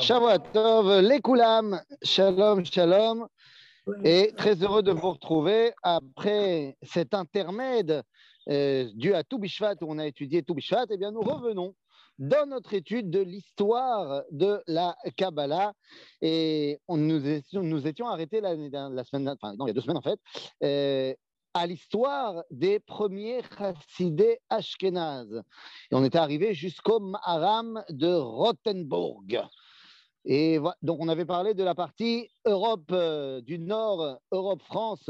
Shabbat Tov, les Koulam, Shalom, Shalom. Et très heureux de vous retrouver après cet intermède euh, dû à Toubishvat où on a étudié Toubishvat. Eh bien, nous revenons dans notre étude de l'histoire de la Kabbalah. Et on, nous, étions, nous étions arrêtés la, la semaine, enfin, non, il y a deux semaines en fait, euh, à l'histoire des premiers chassidés ashkénazes. Et on était arrivé jusqu'au Maharam de Rothenburg. Et donc, on avait parlé de la partie Europe euh, du Nord, Europe-France,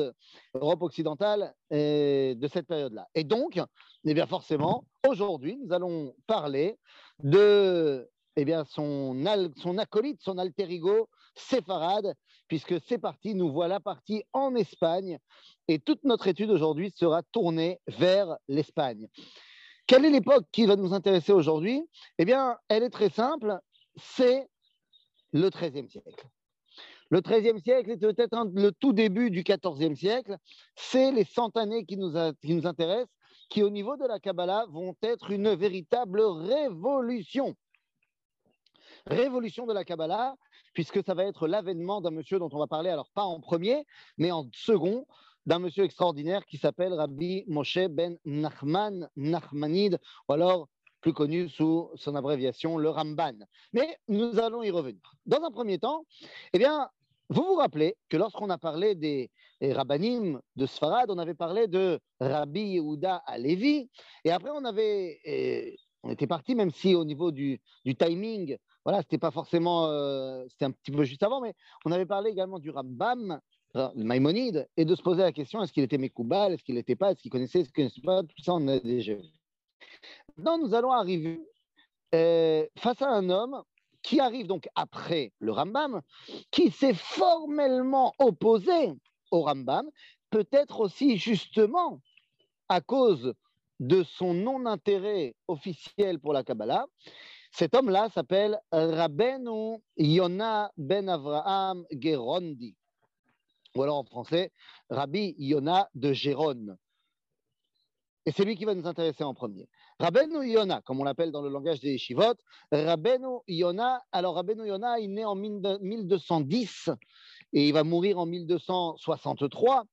Europe occidentale euh, de cette période-là. Et donc, eh bien forcément, aujourd'hui, nous allons parler de eh bien, son, son acolyte, son alter ego, séfarade, puisque c'est parti, nous voilà partis en Espagne et toute notre étude aujourd'hui sera tournée vers l'Espagne. Quelle est l'époque qui va nous intéresser aujourd'hui? Eh bien, elle est très simple, c'est le XIIIe siècle. Le XIIIe siècle est peut-être le tout début du XIVe siècle. C'est les cent années qui nous, qui nous intéressent, qui au niveau de la Kabbalah vont être une véritable révolution. Révolution de la Kabbalah, puisque ça va être l'avènement d'un monsieur dont on va parler, alors pas en premier, mais en second, d'un monsieur extraordinaire qui s'appelle Rabbi Moshe ben Nachman Nachmanide, ou alors plus connu sous son abréviation, le Ramban. Mais nous allons y revenir. Dans un premier temps, eh bien, vous vous rappelez que lorsqu'on a parlé des, rabbinim de Sfarad, on avait parlé de Rabbi Yehuda Alevi, et après on avait, eh, on était parti, même si au niveau du, timing, voilà, c'était pas forcément, euh, c'était un petit peu juste avant, mais on avait parlé également du Rambam, Maïmonide, et de se poser la question est-ce qu'il était Mekoubal, est-ce qu'il n'était pas, est-ce qu'il connaissait, est-ce qu'il ne connaissait pas, tout ça on a déjà vu. Maintenant, nous allons arriver euh, face à un homme qui arrive donc après le Rambam, qui s'est formellement opposé au Rambam, peut-être aussi justement à cause de son non-intérêt officiel pour la Kabbalah, cet homme-là s'appelle Rabbeinu Yona ben Avraham Gerondi, alors en français, Rabbi Yona de Géronne. Et c'est lui qui va nous intéresser en premier. Rabbeinu Yona, comme on l'appelle dans le langage des Shivot, Rabbeinu Yona, alors Rabbeinu Yona, il naît en 1210 et il va mourir en 1263.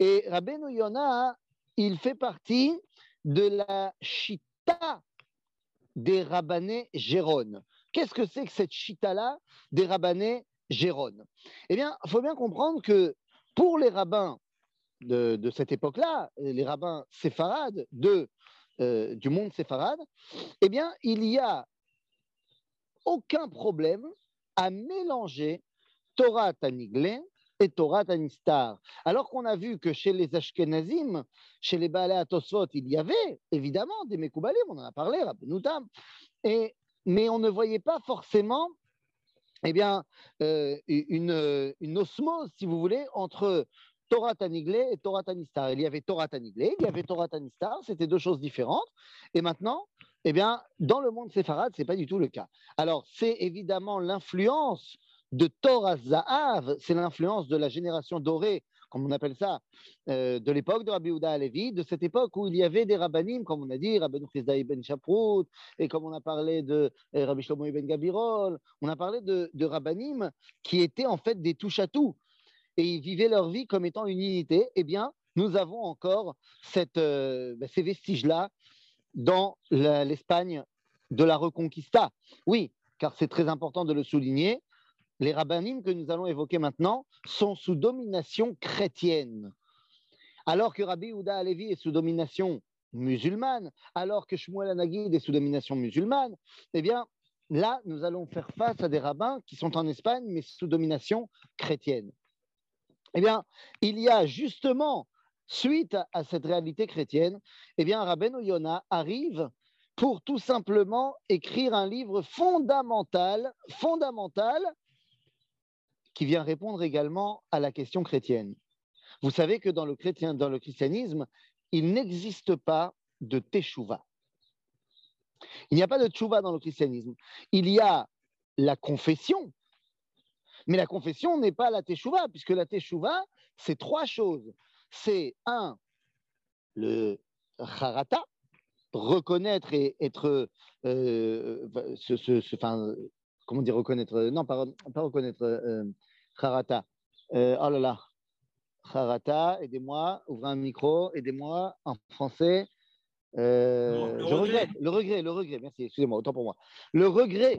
Et Rabbeinu Yona, il fait partie de la Chita des rabbinés Gérones. Qu'est-ce que c'est que cette chita-là des rabbinés Gérones Eh bien, il faut bien comprendre que pour les rabbins de, cette époque-là, les rabbins séfarades de, euh, du monde séfarade, eh bien, il n'y a aucun problème à mélanger Torah Taniglé et Torah Tanistar. Alors qu'on a vu que chez les Ashkenazim, chez les Atosfot, il y avait évidemment des Mekoubalim, on en a parlé, Rabbenoutam, et, mais on ne voyait pas forcément eh bien, euh, une, une, osmose, si vous voulez, entre Torah Taniglé et Torah Tanistar. Il y avait Torah Taniglé, il y avait Torah Tanistar, c'était deux choses différentes. Et maintenant, eh bien, dans le monde séfarade, ce n'est pas du tout le cas. Alors, c'est évidemment l'influence de Torah Zahav, c'est l'influence de la génération dorée, comme on appelle ça, euh, de l'époque de Rabbi Houda Alevi, de cette époque où il y avait des rabbinim, comme on a dit, Rabbi Chizda ibn Shaprout, et comme on a parlé de euh, Rabbi Shlomo ibn Gabirol, on a parlé de, de rabbinim qui étaient en fait des touche-à-tout, et ils vivaient leur vie comme étant une unité. Eh bien, nous avons encore euh, ben, ces vestiges-là dans l'Espagne de la Reconquista. Oui, car c'est très important de le souligner, les rabbinim que nous allons évoquer maintenant sont sous domination chrétienne. Alors que Rabbi Houda Alevi est sous domination musulmane, alors que Shmuel Anagid est sous domination musulmane, eh bien, là, nous allons faire face à des rabbins qui sont en Espagne, mais sous domination chrétienne. Eh bien, il y a justement, suite à cette réalité chrétienne, eh bien, Rabbeinu Yona arrive pour tout simplement écrire un livre fondamental, fondamental, qui vient répondre également à la question chrétienne. Vous savez que dans le, chrétien, dans le christianisme, il n'existe pas de teshuva. Il n'y a pas de teshuva dans le christianisme. Il y a la confession, mais la confession n'est pas la teshuva, puisque la teshuva, c'est trois choses. C'est un, le harata, reconnaître et être, euh, comment dire reconnaître Non, pas, pas reconnaître Harata. oh là là. Harata, aidez-moi, ouvrez un micro, aidez-moi en français. Euh, je regrette, le regret, le regret, merci, excusez-moi, autant pour moi. Le regret.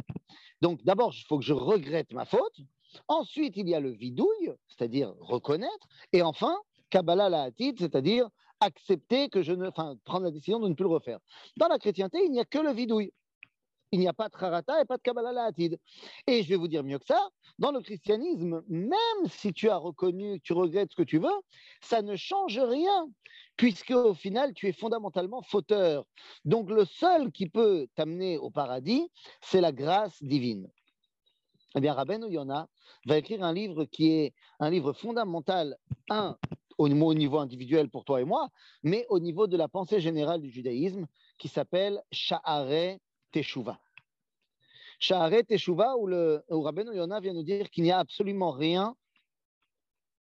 Donc d'abord, il faut que je regrette ma faute. Ensuite, il y a le vidouille, c'est-à-dire reconnaître. Et enfin, Kabbalah la c'est-à-dire accepter que je ne, enfin, prendre la décision de ne plus le refaire. Dans la chrétienté, il n'y a que le vidouille. Il n'y a pas de Harata et pas de Kabbalah la Et je vais vous dire mieux que ça, dans le christianisme, même si tu as reconnu, tu regrettes ce que tu veux, ça ne change rien puisque au final, tu es fondamentalement fauteur. Donc le seul qui peut t'amener au paradis, c'est la grâce divine. Eh bien, Rabbeinu Yona va écrire un livre qui est un livre fondamental, un, au niveau individuel pour toi et moi, mais au niveau de la pensée générale du judaïsme, qui s'appelle Sha'are Teshuvah. Sha'are Teshuvah, où, le, où Rabbeinu Yona vient nous dire qu'il n'y a absolument rien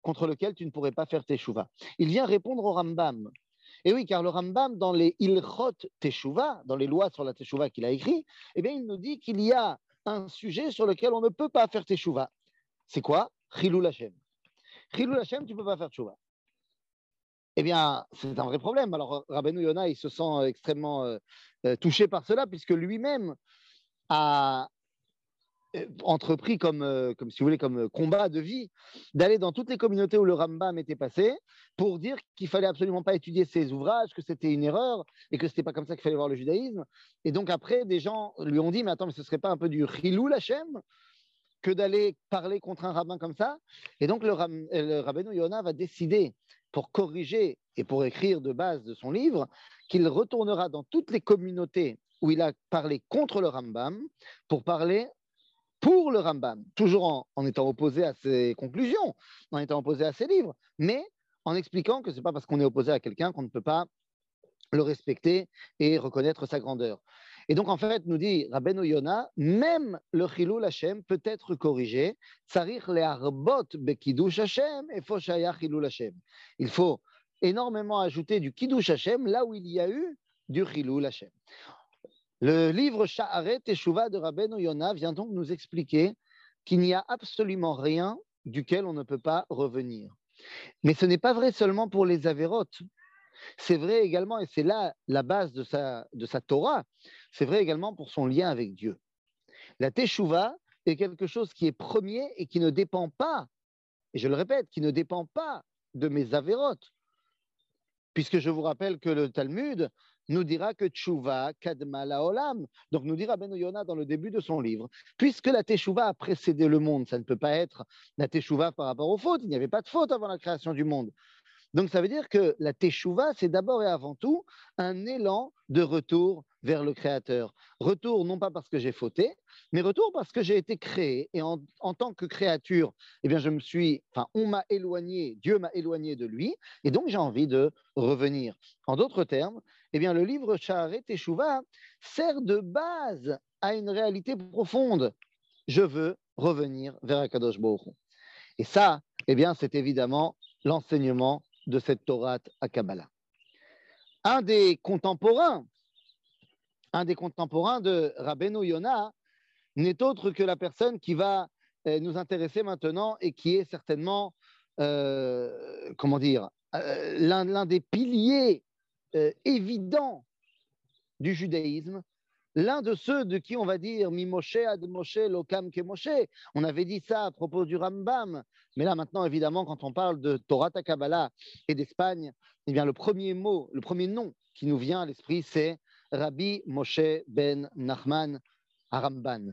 contre lequel tu ne pourrais pas faire teshuva. Il vient répondre au Rambam. Et oui, car le Rambam, dans les Ilchot Teshuva, dans les lois sur la Teshuva qu'il a écrit, eh bien, il nous dit qu'il y a un sujet sur lequel on ne peut pas faire Teshuva. C'est quoi? Chilou Hashem. Chilou Hashem, tu ne peux pas faire Teshuva. Eh bien, c'est un vrai problème. Alors, Rabbeinu Yona, il se sent extrêmement euh, euh, touché par cela, puisque lui-même a, euh, entrepris comme, euh, comme, si vous voulez, comme euh, combat de vie, d'aller dans toutes les communautés où le Rambam était passé pour dire qu'il fallait absolument pas étudier ses ouvrages, que c'était une erreur et que c'était pas comme ça qu'il fallait voir le judaïsme. Et donc après, des gens lui ont dit, mais attends, mais ce serait pas un peu du rilou Lachem que d'aller parler contre un rabbin comme ça? Et donc le, le rabbin Yona va décider pour corriger et pour écrire de base de son livre qu'il retournera dans toutes les communautés où il a parlé contre le Rambam pour parler pour le Rambam, toujours en, étant opposé à ses conclusions, en étant opposé à ses livres, mais en expliquant que ce n'est pas parce qu'on est opposé à quelqu'un qu'on ne peut pas le respecter et reconnaître sa grandeur. Et donc, en fait, nous dit Rabbeinu Yona, même le Chilou Hashem peut être corrigé. Il faut énormément ajouter du Kiddush Hashem là où il y a eu du Chilou Hashem. Le livre Sha'aret Teshuva de Rabbeinu Yona vient donc nous expliquer qu'il n'y a absolument rien duquel on ne peut pas revenir. Mais ce n'est pas vrai seulement pour les Avérotes. C'est vrai également, et c'est là la base de sa, de sa Torah, c'est vrai également pour son lien avec Dieu. La Teshuva est quelque chose qui est premier et qui ne dépend pas, et je le répète, qui ne dépend pas de mes Avérotes. Puisque je vous rappelle que le Talmud nous dira que Tchouva kadma la olam. Donc nous dira Ben Yona dans le début de son livre, puisque la Teshuvah a précédé le monde, ça ne peut pas être la Teshuvah par rapport aux fautes. Il n'y avait pas de faute avant la création du monde. Donc ça veut dire que la Teshuvah, c'est d'abord et avant tout un élan de retour vers le Créateur. Retour non pas parce que j'ai fauté, mais retour parce que j'ai été créé et en, tant que créature, eh bien je me suis, enfin on m'a éloigné, Dieu m'a éloigné de lui et donc j'ai envie de revenir. En d'autres termes, eh bien le livre Shaharet Teshuvah sert de base à une réalité profonde. Je veux revenir vers Akadosh Baruch Et ça, eh bien c'est évidemment l'enseignement de cette Torah à Kabbalah. Un des contemporains, de Rabbeinu Yonah n'est autre que la personne qui va euh, nous intéresser maintenant et qui est certainement, euh, comment dire, euh, l'un des piliers évidents du judaïsme, l'un de ceux de qui on va dire Mi Moshe ad Moshe lokam ke Moshe. On avait dit ça à propos du Rambam, mais là maintenant évidemment quand on parle de Torah Kabbalah et d'Espagne, eh bien le premier mot, le premier nom qui nous vient à l'esprit c'est Rabbi Moshe ben Nachman Aramban.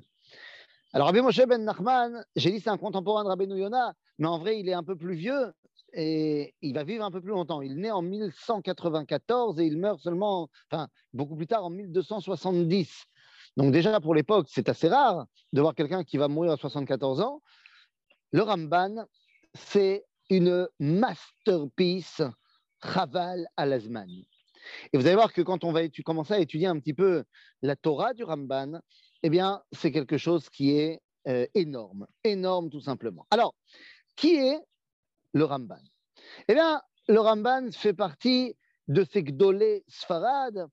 Alors Rabbi Moshe ben Nachman, j'ai dit c'est un contemporain de Rabbi Yonah, mais en vrai il est un peu plus vieux et il va vivre un peu plus longtemps. Il naît en 1194 et il meurt seulement, enfin, beaucoup plus tard en 1270. Donc déjà pour l'époque, c'est assez rare de voir quelqu'un qui va mourir à 74 ans. Le Ramban, c'est une masterpiece Chaval al-Azman. Et vous allez voir que quand on va commencer à étudier un petit peu la Torah du Ramban, eh bien, c'est quelque chose qui est euh, énorme, énorme tout simplement. Alors, qui est le Ramban. Eh bien, le Ramban fait partie de ces Gdolé Sfarad.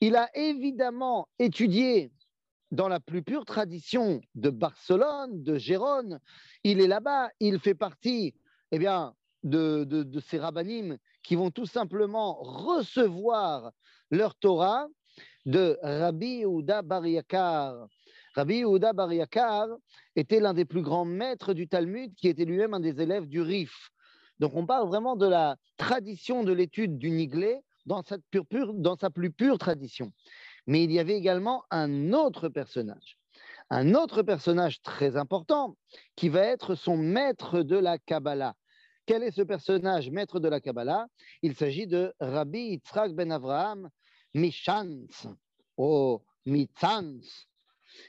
Il a évidemment étudié dans la plus pure tradition de Barcelone, de Gérone. Il est là-bas, il fait partie eh bien, de, ces rabbinim qui vont tout simplement recevoir leur Torah de Rabbi Yehuda Bar Yakar. Rabbi Yehuda Bar Yakar était l'un des plus grands maîtres du Talmud, qui était lui-même un des élèves du Rif. Donc on parle vraiment de la tradition de l'étude du Niglé dans sa, plus pure tradition. Mais il y avait également un autre personnage, un autre personnage très important qui va être son maître de la Kabbalah. Quel est ce personnage, maître de la Kabbalah? Il s'agit de Rabbi Yitzhak ben Avraham Mishans, ou Mitzans.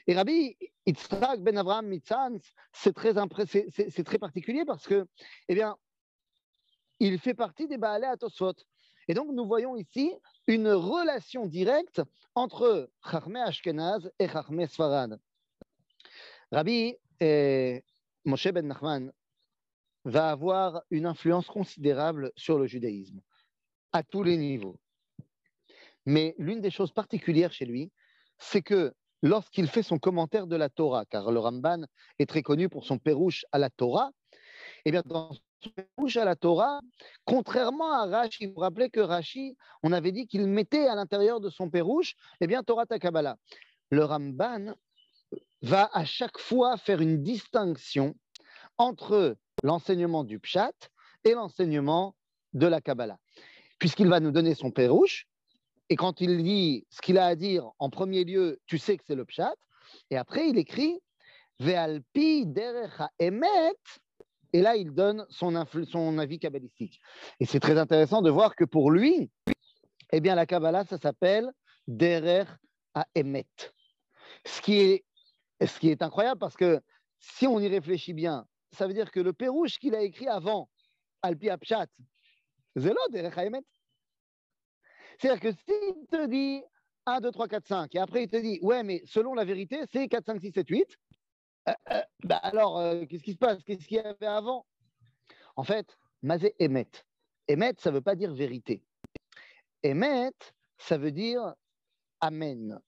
Et Rabbi Yitzhak ben Avraham Mitzans, c'est très particulier parce que, eh bien, il fait partie des Atosot. Et donc, nous voyons ici une relation directe entre Chachmé Ashkenaz et Chachmé Sfarad. Rabbi eh, Moshe ben Nachman va avoir une influence considérable sur le judaïsme, à tous les niveaux. Mais l'une des choses particulières chez lui, c'est que lorsqu'il fait son commentaire de la Torah, car le Ramban est très connu pour son pérouche à la Torah, et eh bien dans à la Torah, contrairement à Rashi, vous vous rappelez que Rashi, on avait dit qu'il mettait à l'intérieur de son pérouche, eh bien Torah Takabala. Le Ramban va à chaque fois faire une distinction entre l'enseignement du Pshat et l'enseignement de la Kabbalah. Puisqu'il va nous donner son pérouche, et quand il dit ce qu'il a à dire, en premier lieu, tu sais que c'est le Pshat, et après il écrit Ve'alpi derecha emet, et là il donne son, son avis kabbalistique. Et c'est très intéressant de voir que pour lui, eh bien la Kabbalah, ça s'appelle derer à emet. Ce qui, est, ce qui est incroyable parce que si on y réfléchit bien, ça veut dire que le pérouche qu'il a écrit avant, Alpi Apshat, Zelo C'est-à-dire que s'il te dit 1, 2, 3, 4, 5, et après il te dit, ouais, mais selon la vérité, c'est 4, 5, 6, 7, 8, bah alors, euh, qu'est-ce qui se passe? Qu'est-ce qu'il y avait avant? En fait, Mazé Emet. Emet, ça ne veut pas dire vérité. Emet, ça veut dire Amen.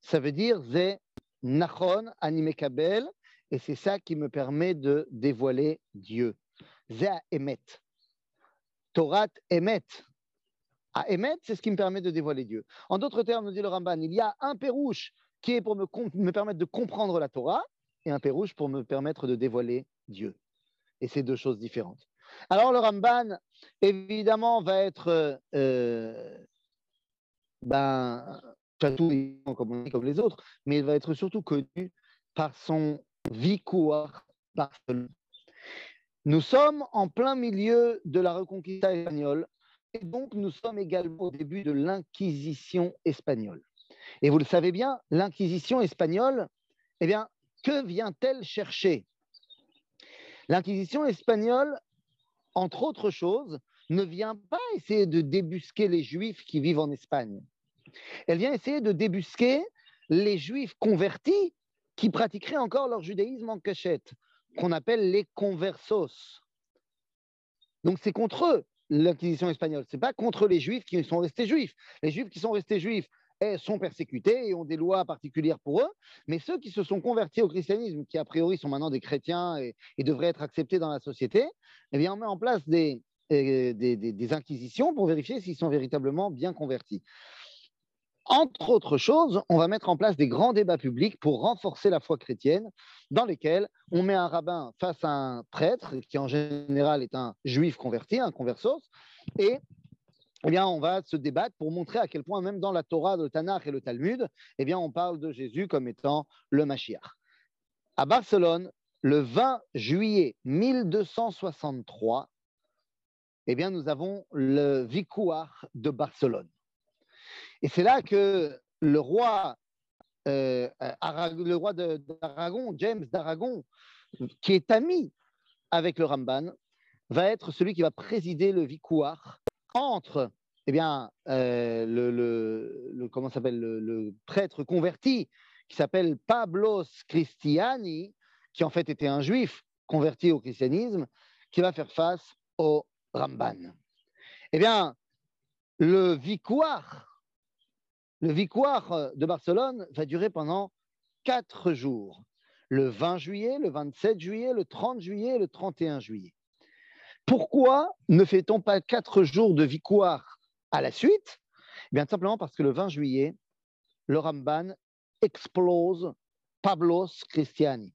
Ça veut dire Zé Nachon Animekabel et c'est ça qui me permet de dévoiler Dieu. Zéa Emet. Torah Emet. À Emet, c'est ce qui me permet de dévoiler Dieu. En d'autres termes, nous dit le Ramban, il y a un pérouche qui est pour me permettre de comprendre la Torah et un pérouche pour me permettre de dévoiler Dieu. Et c'est deux choses différentes. Alors le Ramban, évidemment, va être euh, ben, comme, comme les autres, mais il va être surtout connu par son Vicouar Barcelone. Nous sommes en plein milieu de la Reconquista espagnole et donc nous sommes également au début de l'Inquisition espagnole. Et vous le savez bien, l'Inquisition espagnole, eh bien, que vient-elle chercher? L'Inquisition espagnole, entre autres choses, ne vient pas essayer de débusquer les Juifs qui vivent en Espagne. Elle vient essayer de débusquer les Juifs convertis qui pratiqueraient encore leur judaïsme en cachette, qu'on appelle les conversos. Donc c'est contre eux l'inquisition espagnole, c'est pas contre les juifs qui sont restés juifs. Les juifs qui sont restés juifs sont persécutés et ont des lois particulières pour eux, mais ceux qui se sont convertis au christianisme, qui a priori sont maintenant des chrétiens et, devraient être acceptés dans la société, eh bien on met en place des, des inquisitions pour vérifier s'ils sont véritablement bien convertis. Entre autres choses, on va mettre en place des grands débats publics pour renforcer la foi chrétienne, dans lesquels on met un rabbin face à un prêtre, qui en général est un juif converti, un conversos, et eh bien, on va se débattre pour montrer à quel point, même dans la Torah, le Tanakh et le Talmud, eh bien, on parle de Jésus comme étant le Mashiach. À Barcelone, le 20 juillet 1263, eh bien, nous avons le Vicouar de Barcelone. Et c'est là que le roi, euh, le roi d'Aragon, James d'Aragon, qui est ami avec le Ramban, va être celui qui va présider le vicouar entre eh bien, euh, le, comment s'appelle le, prêtre converti qui s'appelle Pablos Christiani, qui en fait était un juif converti au christianisme, qui va faire face au Ramban. Eh bien, le le victoire euh, de Barcelone va durer pendant quatre jours, le 20 juillet, le 27 juillet, le 30 juillet et le 31 juillet. Pourquoi ne fait-on pas quatre jours de victoire à la suite? Eh Bien simplement parce que le 20 juillet, le Ramban explose Pablos Christiani.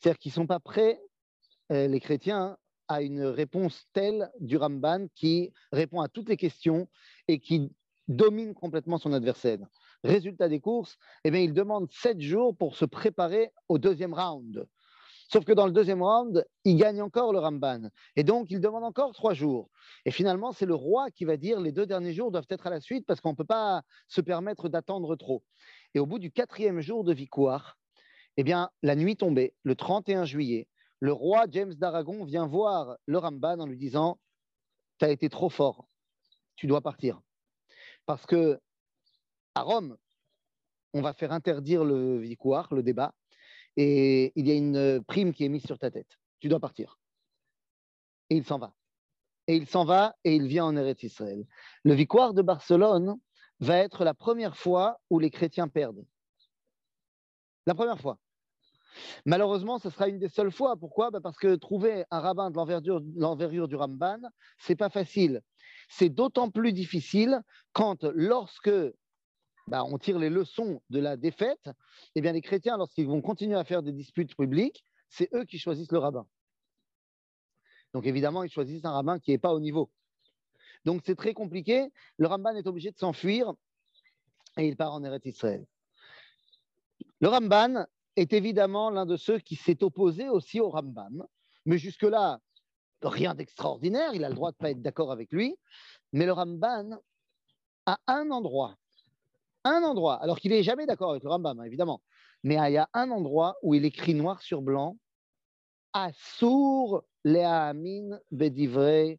C'est-à-dire qu'ils ne sont pas prêts, euh, les chrétiens, à une réponse telle du Ramban qui répond à toutes les questions et qui domine complètement son adversaire. Résultat des courses, eh bien, il demande sept jours pour se préparer au deuxième round. Sauf que dans le deuxième round, il gagne encore le Ramban. Et donc, il demande encore trois jours. Et finalement, c'est le roi qui va dire les deux derniers jours doivent être à la suite parce qu'on ne peut pas se permettre d'attendre trop. Et au bout du quatrième jour de victoire, eh bien, la nuit tombée, le 31 juillet, le roi James d'Aragon vient voir le Ramban en lui disant Tu as été trop fort, tu dois partir. Parce que à Rome, on va faire interdire le victoire, le débat, et il y a une prime qui est mise sur ta tête. Tu dois partir. Et il s'en va. Et il s'en va et il vient en Eretz Israël. Le victoire de Barcelone va être la première fois où les chrétiens perdent. La première fois. Malheureusement, ce sera une des seules fois. Pourquoi? Bah, Parce que trouver un rabbin de l'envergure du Ramban, c'est pas facile. C'est d'autant plus difficile quand, lorsque bah, on tire les leçons de la défaite, eh bien les chrétiens, lorsqu'ils vont continuer à faire des disputes publiques, c'est eux qui choisissent le rabbin. Donc évidemment, ils choisissent un rabbin qui n'est pas au niveau. Donc c'est très compliqué. Le Ramban est obligé de s'enfuir et il part en Eretz Israël. Le Ramban est évidemment l'un de ceux qui s'est opposé aussi au Rambam, mais jusque-là, rien d'extraordinaire, il a le droit de ne pas être d'accord avec lui. Mais le Ramban, à un endroit, un endroit, alors qu'il n'est jamais d'accord avec le Rambam, hein, évidemment, mais il y a un endroit où il écrit noir sur blanc Assour le'amin bedivre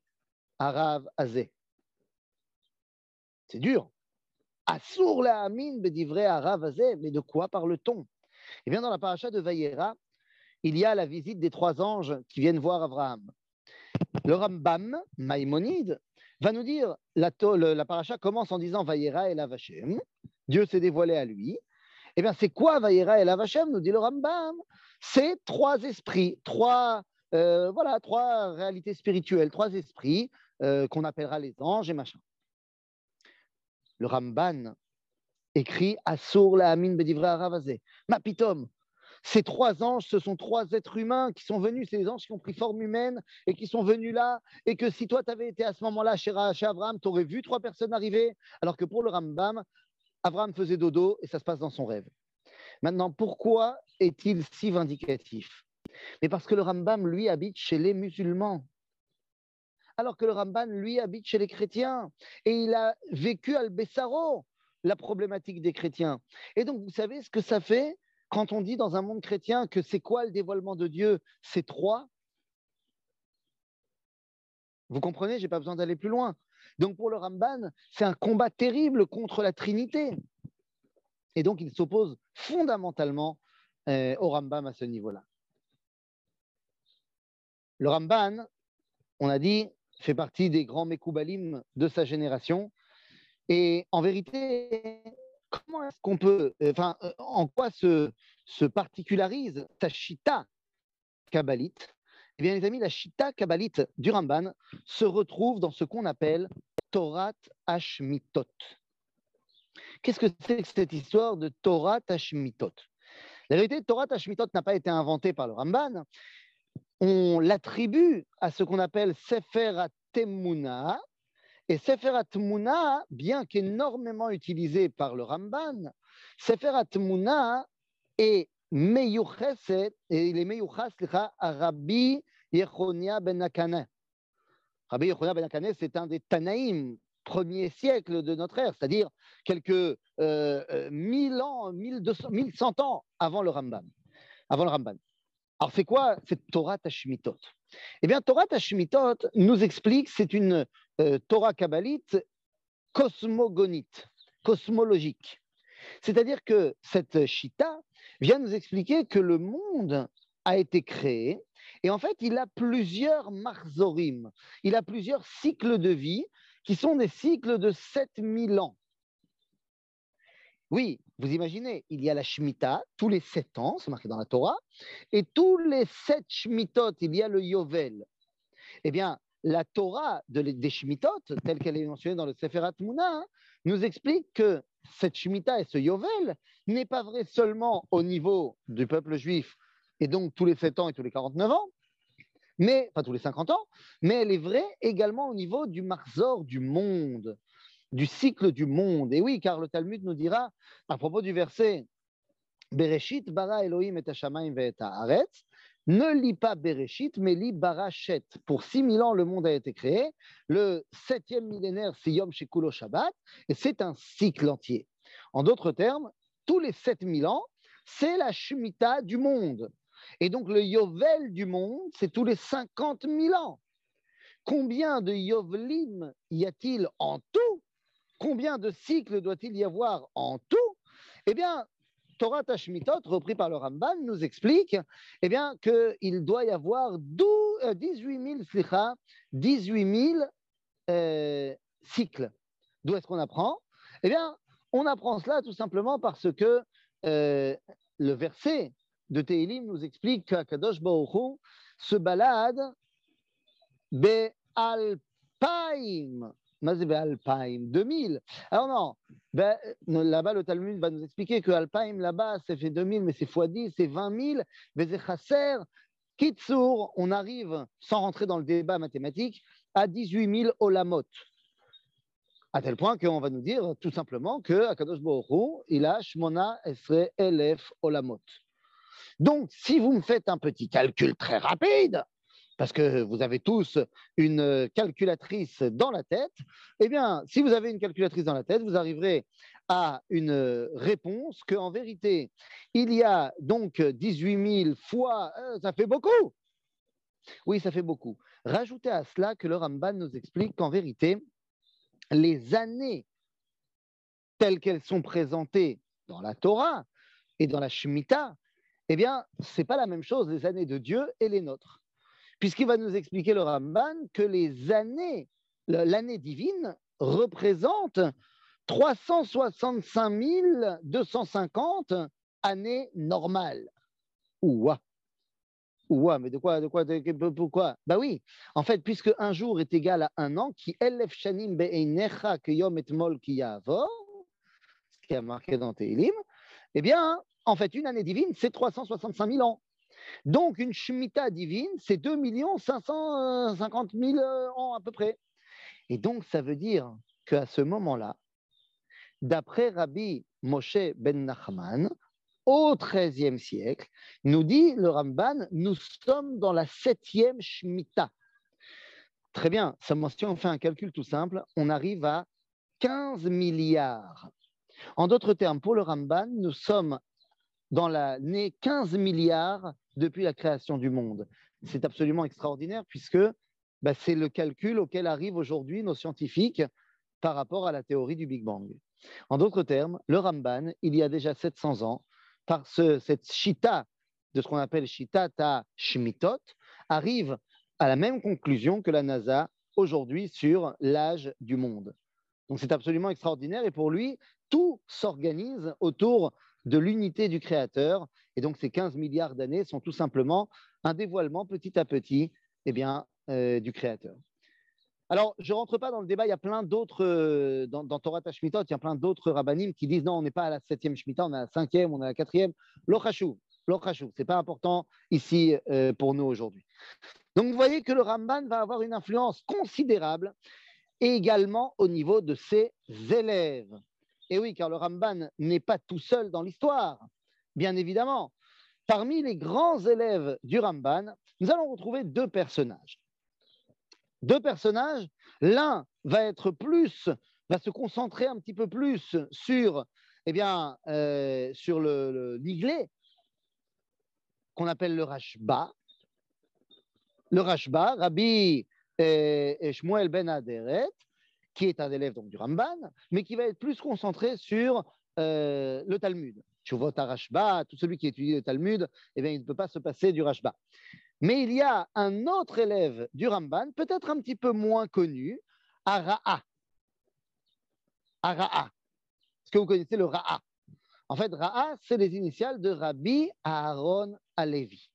arav azé. C'est dur. Assour le'amin bedivre arav azé, mais de quoi parle-t-on? Eh bien, dans la paracha de Vayera, il y a la visite des trois anges qui viennent voir Abraham. Le Rambam, Maïmonide, va nous dire la, paracha commence en disant Vayera et la Vachem. Dieu s'est dévoilé à lui. Eh bien, c'est quoi Vayera et la Vachem nous dit le Rambam? C'est trois esprits, trois, euh, voilà, trois réalités spirituelles, trois esprits euh, qu'on appellera les anges et machin. Le Ramban écrit Assour la Amin Bedivra Aravazé. Mapitom, ces trois anges, ce sont trois êtres humains qui sont venus, ces anges qui ont pris forme humaine et qui sont venus là, et que si toi, tu avais été à ce moment-là chez Abraham, tu aurais vu trois personnes arriver, alors que pour le Rambam, Abraham faisait dodo et ça se passe dans son rêve. Maintenant, pourquoi est-il si vindicatif? Mais parce que le Rambam, lui, habite chez les musulmans. Alors que le Rambam, lui, habite chez les chrétiens. Et il a vécu al-Bessaro, la problématique des chrétiens. Et donc, vous savez ce que ça fait quand on dit dans un monde chrétien que c'est quoi le dévoilement de Dieu? C'est trois. Vous comprenez, je n'ai pas besoin d'aller plus loin. Donc pour le Ramban, c'est un combat terrible contre la Trinité. Et donc il s'oppose fondamentalement euh, au Rambam à ce niveau-là. Le Ramban, on a dit, fait partie des grands Mekoubalim de sa génération. Et en vérité, comment est-ce qu'on peut, enfin, euh, en quoi se, se particularise Tachita kabbalite Eh bien, les amis, la Shita kabbalite du Ramban se retrouve dans ce qu'on appelle Torah Hashmitot. Qu'est-ce que c'est que cette histoire de Torah Hashmitot? La vérité, Torah Hashmitot n'a pas été inventée par le Ramban. On l'attribue à ce qu'on appelle Sefer Atemuna, et Sefer Atmuna, bien qu'énormément utilisé par le Ramban, Sefer Atmuna est meyucheset, et il est meyuchas à Rabbi Yechonia ben Akane. Rabbi Yechonia ben Akane, c'est un des Tanaïm, premier siècle de notre ère, c'est-à-dire quelques euh, 1000 euh, ans, 1200, 1100 ans avant le Ramban. Avant le Ramban. Alors, c'est quoi cette Torah Tashmitot? Eh bien, Torah Tashmitot nous explique c'est une euh, Torah kabbalite cosmogonite, cosmologique. C'est-à-dire que cette Shita vient nous expliquer que le monde a été créé et en fait, il a plusieurs marzorim, il a plusieurs cycles de vie qui sont des cycles de 7000 ans. Oui, vous imaginez, il y a la Shemitah tous les sept ans, c'est marqué dans la Torah, et tous les sept Shemitot, il y a le Yovel. Eh bien, la Torah des Shemitot, telle qu'elle est mentionnée dans le Seferat Muna, nous explique que cette Shemitah et ce Yovel n'est pas vrai seulement au niveau du peuple juif, et donc tous les sept ans et tous les 49 ans, mais, pas tous les 50 ans, mais elle est vraie également au niveau du marzor du monde du cycle du monde. Et oui, car le Talmud nous dira, à propos du verset Bereshit bara Elohim et Hashamayim et Haaretz, ne lis pas Bereshit, mais lis Barachet. Pour 6000 ans, le monde a été créé. Le septième millénaire, c'est Yom Shekulo Shabbat, et c'est un cycle entier. En d'autres termes, tous les 7000 ans, c'est la Shemitah du monde. Et donc, le Yovel du monde, c'est tous les 50 000 ans. Combien de Yovlim y a-t-il en tout? Combien de cycles doit-il y avoir en tout? Eh bien, Torah Tashmitot, repris par le Ramban, nous explique eh bien, qu'il doit y avoir 18 000, 18 000 cycles. D'où est-ce qu'on apprend? Eh bien, on apprend cela tout simplement parce que euh, le verset de Tehilim nous explique qu'Akadosh Baruch se balade be alpaim 2000. Alors non, ben, là-bas, le Talmud va nous expliquer que Alpaim, là-bas, c'est fait 2000, mais c'est x 10, c'est 20 000. Vezechasser, Kitsour, on arrive, sans rentrer dans le débat mathématique, à 18 000 Olamot. À tel point qu'on va nous dire tout simplement que Akadosh Baruch il a Shmona Esre Elef Olamot. Donc, si vous me faites un petit calcul très rapide, parce que vous avez tous une calculatrice dans la tête, eh bien, si vous avez une calculatrice dans la tête, vous arriverez à une réponse qu'en vérité, il y a donc 18 000 fois, euh, ça fait beaucoup. Oui, ça fait beaucoup. Rajoutez à cela que le Ramban nous explique qu'en vérité, les années telles qu'elles sont présentées dans la Torah et dans la Shemitah, eh bien, ce n'est pas la même chose les années de Dieu et les nôtres puisqu'il va nous expliquer le Ramban que les années, l'année divine représente 365 250 années normales. Ouah Ouah, mais de quoi, de quoi, pourquoi? Bah oui, en fait, puisque un jour est égal à un an, qui elef shanim be'einecha yom etmol ki ce qui a marqué dans Tehilim, eh bien, en fait, une année divine, c'est 365 000 ans. Donc, une Shemitah divine, c'est 2 550 000 ans à peu près. Et donc, ça veut dire qu'à ce moment-là, d'après Rabbi Moshe ben Nachman, au XIIIe siècle, nous dit le Ramban, nous sommes dans la septième Shemitah. Très bien, si on fait un calcul tout simple, on arrive à 15 milliards. En d'autres termes, pour le Ramban, nous sommes dans l'année 15 milliards depuis la création du monde. C'est absolument extraordinaire puisque bah, c'est le calcul auquel arrivent aujourd'hui nos scientifiques par rapport à la théorie du Big Bang. En d'autres termes, le Ramban, il y a déjà 700 ans, par cette shita de ce qu'on appelle shita ta shmitot, arrive à la même conclusion que la NASA aujourd'hui sur l'âge du monde. Donc c'est absolument extraordinaire et pour lui, tout s'organise autour de l'unité du Créateur. Et donc ces 15 milliards d'années sont tout simplement un dévoilement petit à petit eh bien, euh, du Créateur. Alors, je ne rentre pas dans le débat, il y a plein d'autres, euh, dans, dans, Torah Tashmitot, il y a plein d'autres rabbinim qui disent non, on n'est pas à la septième Shemitah, on est à la cinquième, on est à la quatrième. L'Ochashou, l'Ochashou, ce n'est pas important ici euh, pour nous aujourd'hui. Donc, vous voyez que le Ramban va avoir une influence considérable également au niveau de ses élèves. Et oui, car le Ramban n'est pas tout seul dans l'histoire, bien évidemment. Parmi les grands élèves du Ramban, nous allons retrouver deux personnages. Deux personnages, l'un va être plus, va se concentrer un petit peu plus sur, eh bien, euh, sur le, qu'on appelle le Rashba. Le Rashba, Rabbi euh, Shmuel ben Aderet, qui est un élève donc, du Ramban, mais qui va être plus concentré sur euh, le Talmud. Chuvot Rashba, tout celui qui étudie le Talmud, eh bien, il ne peut pas se passer du Rashba. Mais il y a un autre élève du Ramban, peut-être un petit peu moins connu, Ara'a. Ara'a. Est-ce que vous connaissez le Ra'a? En fait, Ra'a, c'est les initiales de Rabbi Aaron Alevi.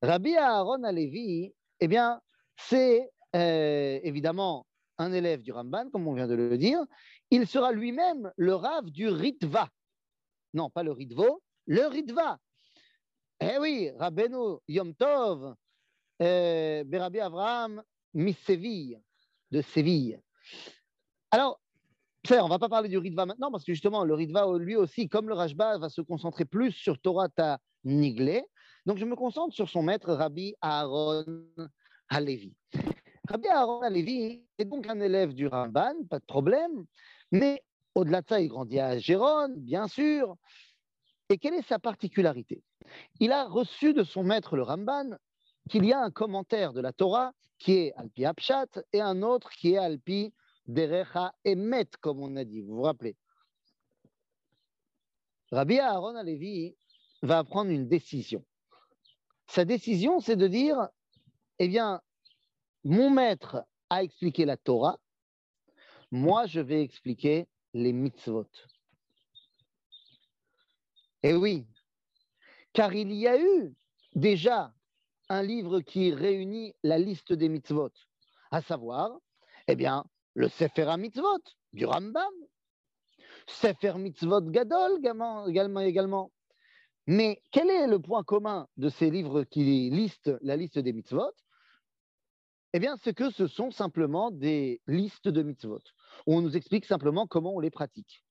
Rabbi Aaron Alevi, eh bien, c'est euh, évidemment un élève du Ramban, comme on vient de le dire. Il sera lui-même le Rav du Ritva. Non, pas le Ritvo, le Ritva. Eh oui, Rabbeinu Yom Tov, euh, Berabi Avraham, Miss Séville, de Séville. Alors, on ne va pas parler du Ritva maintenant, parce que justement, le Ritva, lui aussi, comme le Rajba, va se concentrer plus sur Torah Ta Niglé. Donc, je me concentre sur son maître, Rabbi Aaron Halevi. Rabbi Aaron Halevi est donc un élève du Ramban, pas de problème, mais au-delà de ça, il grandit à Gérone, bien sûr. Et quelle est sa particularité? Il a reçu de son maître, le Ramban, qu'il y a un commentaire de la Torah qui est Alpi Apshat et un autre qui est Alpi Derecha Emet, comme on a dit. Vous vous rappelez? Rabbi Aaron Alevi va prendre une décision. Sa décision, c'est de dire eh bien, mon maître a expliqué la Torah, moi je vais expliquer les mitzvot. Et oui, car il y a eu déjà un livre qui réunit la liste des mitzvot, à savoir, eh bien, le Sefer Mitzvot du Rambam, Sefer Mitzvot Gadol également, également. Mais quel est le point commun de ces livres qui listent la liste des mitzvot? Eh bien, c'est que ce sont simplement des listes de mitzvot, on nous explique simplement comment on les pratique.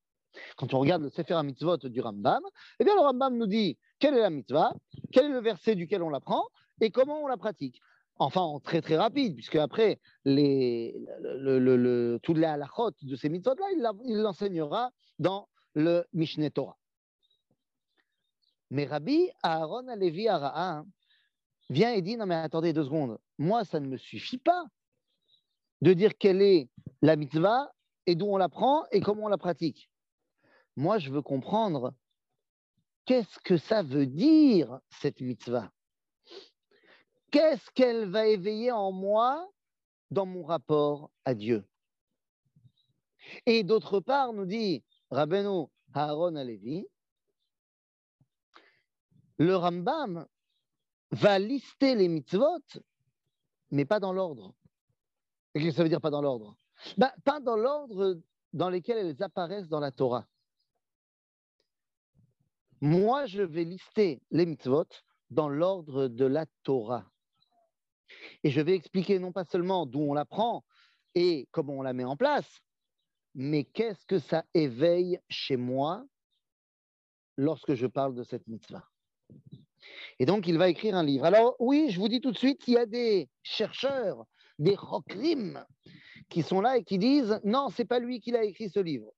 Quand on regarde le Sefer Mitzvot du Rambam, eh bien, le Rambam nous dit quelle est la mitzvah, quel est le verset duquel on l'apprend, et comment on la pratique. Enfin, en très très rapide, puisque après, les, le, halachot de ces mitzvot-là, il l'enseignera dans le Mishneh Torah. Mais Rabbi Aaron Alevi Ara'a vient et dit Non, mais attendez deux secondes, moi, ça ne me suffit pas de dire quelle est la mitzvah et d'où on la prend et comment on la pratique. Moi, je veux comprendre qu'est-ce que ça veut dire cette mitzvah? Qu'est-ce qu'elle va éveiller en moi dans mon rapport à Dieu? Et d'autre part, nous dit Rabbeinu Aaron Alevi, le Rambam va lister les mitzvot, mais pas dans l'ordre. Qu'est-ce que ça veut dire pas dans l'ordre? Ben, Pas dans l'ordre dans lequel elles apparaissent dans la Torah. Moi, je vais lister les mitzvot dans l'ordre de la Torah. Et je vais expliquer non pas seulement d'où on la prend et comment on la met en place, mais qu'est-ce que ça éveille chez moi lorsque je parle de cette mitzvah. Et donc, il va écrire un livre. Alors, oui, je vous dis tout de suite, il y a des chercheurs, des chokrim, qui sont là et qui disent non, c'est pas lui qui a écrit ce livre.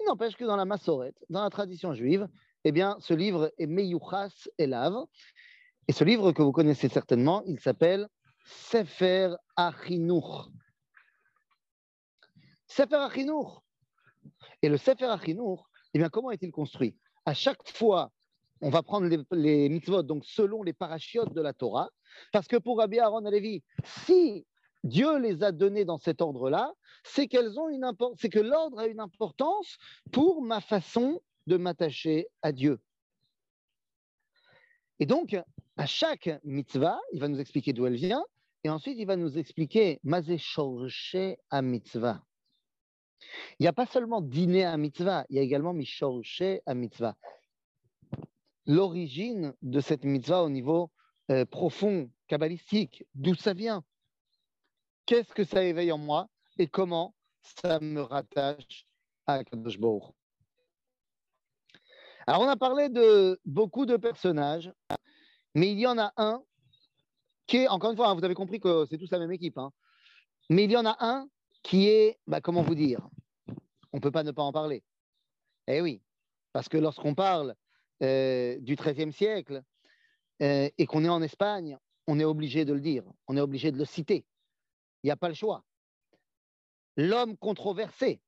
Il n'empêche que dans la massorette, dans la tradition juive, eh bien, ce livre est Meyuchas Elav. Et ce livre que vous connaissez certainement, il s'appelle Sefer Achinour. Sefer Achinour. Et le Sefer Achinour, eh bien, comment est-il construit? À chaque fois, on va prendre les, mitzvot, donc selon les parachiotes de la Torah, parce que pour Rabbi Aaron Alevi, si Dieu les a donnés dans cet ordre-là, c'est que l'ordre a une importance pour ma façon de m'attacher à Dieu. Et donc, à chaque mitzvah, il va nous expliquer d'où elle vient, et ensuite il va nous expliquer Mazé à mitzvah. Il n'y a pas seulement dîner à mitzvah, il y a également Mishorche à mitzvah. L'origine de cette mitzvah au niveau euh, profond, kabbalistique, d'où ça vient? Qu'est-ce que ça éveille en moi et comment ça me rattache à Kadosh Alors, on a parlé de beaucoup de personnages mais il y en a un qui est, encore une fois, hein, vous avez compris que c'est tous la même équipe, hein. mais il y en a un qui est, bah, comment vous dire, on ne peut pas ne pas en parler. Eh oui, parce que lorsqu'on parle euh, du XIIIe siècle euh, et qu'on est en Espagne, on est obligé de le dire, on est obligé de le citer. Il n'y a pas le choix. L'homme controversé,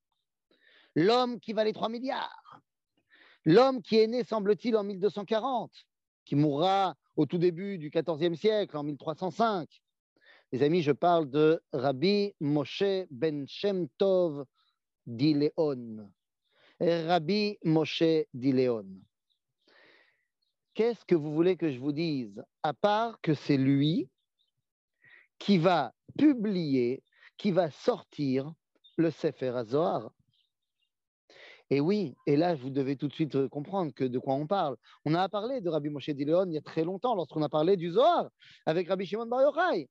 l'homme qui valait 3 milliards, l'homme qui est né, semble-t-il, en 1240, qui mourra au tout début du XIVe siècle, en 1305. Les amis, je parle de Rabbi Moshe Ben Shem Tov d'Iléon. Rabbi Moshe Dileon. Qu'est-ce que vous voulez que je vous dise À part que c'est lui qui va publier, qui va sortir le Sefer Azohar. Et oui, et là, vous devez tout de suite comprendre que de quoi on parle. On a parlé de Rabbi Moshe Dileon il y a très longtemps, lorsqu'on a parlé du Zohar avec Rabbi Shimon Bar Yochai.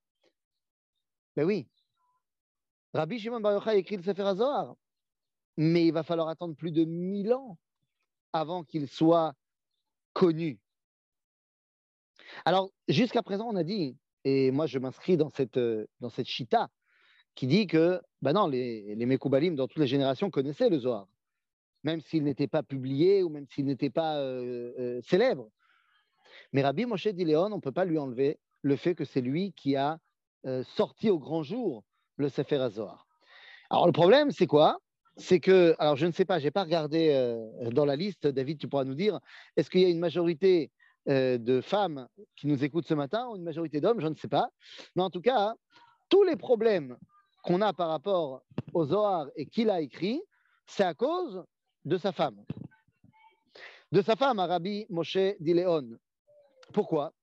Mais oui, Rabbi Shimon Bar Yochai écrit le Sefer Azohar, mais il va falloir attendre plus de mille ans avant qu'il soit connu. Alors, jusqu'à présent, on a dit, et moi je m'inscris dans cette, dans cette chita, qui dit que ben non, les, les Mekoubalim dans toutes les générations connaissaient le Zohar, même s'il n'était pas publié ou même s'il n'était pas euh, euh, célèbre. Mais Rabbi Moshe Dileon, on ne peut pas lui enlever le fait que c'est lui qui a euh, sorti au grand jour le Sefer Zohar. Alors le problème, c'est quoi? C'est que, alors je ne sais pas, je n'ai pas regardé dans la liste, David, tu pourras nous dire, est-ce qu'il y a une majorité de femmes qui nous écoutent ce matin ou une majorité d'hommes, je ne sais pas. Mais en tout cas, tous les problèmes qu'on a par rapport au Zohar et qu'il a écrit, c'est à cause de sa femme. De sa femme, Rabbi Moshe Dileon. Pourquoi?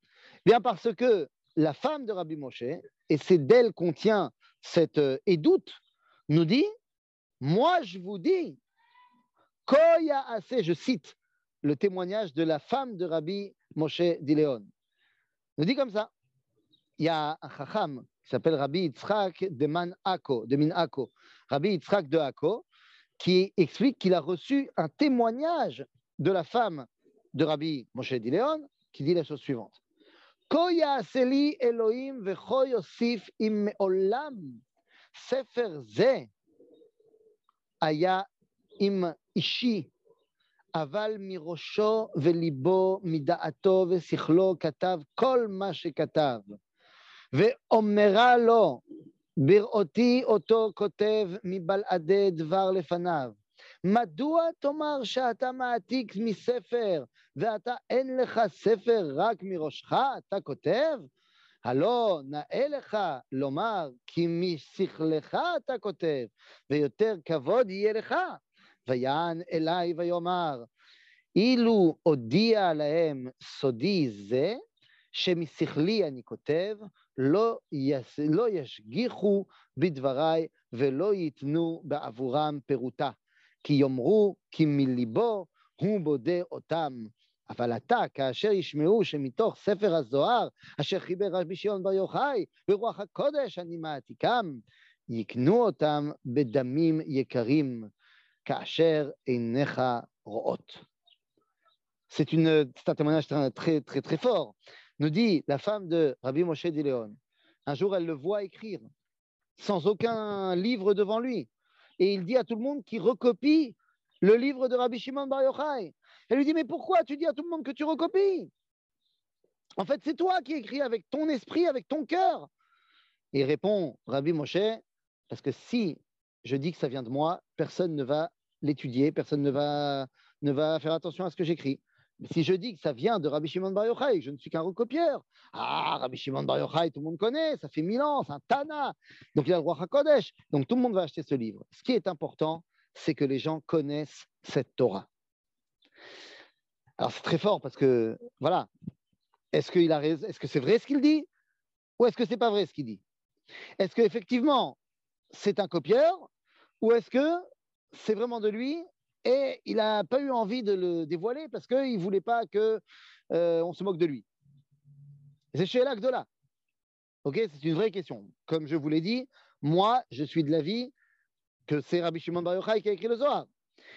Bien parce que la femme de Rabbi Moshe, et c'est d'elle qu'on tient cette euh, édoute, nous dit Moi, je vous dis, Koya assez, je cite le témoignage de la femme de Rabbi Moshe Dileon. Nous dit comme ça il y a un chacham qui s'appelle Rabbi Yitzhak de Man Ako, de Min Ako, Rabbi Yitzhak de Ako, qui explique qu'il a reçu un témoignage de la femme de Rabbi Moshe Dileon, qui dit la chose suivante. Elohim yosif im olam sefer ze aya im ishi אבל מראשו וליבו, מדעתו ושכלו כתב כל מה שכתב. ואומרה לו, בראותי אותו כותב מבלעדי דבר לפניו. מדוע תאמר שאתה מעתיק מספר, ואתה אין לך ספר רק מראשך, אתה כותב? הלא נאה לך לומר, כי משכלך אתה כותב, ויותר כבוד יהיה לך. ויען אלי ויאמר, אילו הודיע להם סודי זה, שמשכלי אני כותב, לא, יש, לא ישגיחו בדבריי ולא ייתנו בעבורם פירוטה, כי יאמרו כי מליבו הוא בודה אותם. אבל אתה, כאשר ישמעו שמתוך ספר הזוהר, אשר חיבר רבי שמעון בר יוחאי, ברוח הקודש אני מעתיקם, יקנו אותם בדמים יקרים, C'est un témoignage très, très, très, très fort. Nous dit la femme de Rabbi Moshe Dileon. Un jour, elle le voit écrire sans aucun livre devant lui. Et il dit à tout le monde qu'il recopie le livre de Rabbi Shimon Bar Yochai. Elle lui dit, mais pourquoi tu dis à tout le monde que tu recopies? En fait, c'est toi qui écris avec ton esprit, avec ton cœur. Et il répond, Rabbi Moshe, parce que si je dis que ça vient de moi, personne ne va l'étudier, personne ne va, ne va faire attention à ce que j'écris. Si je dis que ça vient de Rabbi Shimon Bar Yochai, je ne suis qu'un recopieur. Ah, Rabbi Shimon Bar Yochai, tout le monde connaît, ça fait mille ans, c'est un Tana. Donc il a le roi HaKodesh. Donc tout le monde va acheter ce livre. Ce qui est important, c'est que les gens connaissent cette Torah. Alors c'est très fort parce que, voilà, est-ce qu'il a Est-ce que c'est vrai ce qu'il dit Ou est-ce que c'est pas vrai ce qu'il dit? Est-ce qu'effectivement, c'est un copieur Ou est-ce que c'est vraiment de lui et il n'a pas eu envie de le dévoiler parce qu'il ne voulait pas qu'on euh, se moque de lui. C'est chez là. Ok, c'est une vraie question. Comme je vous l'ai dit, moi, je suis de l'avis que c'est Rabbi Shimon Bar Yochai qui a écrit le Zohar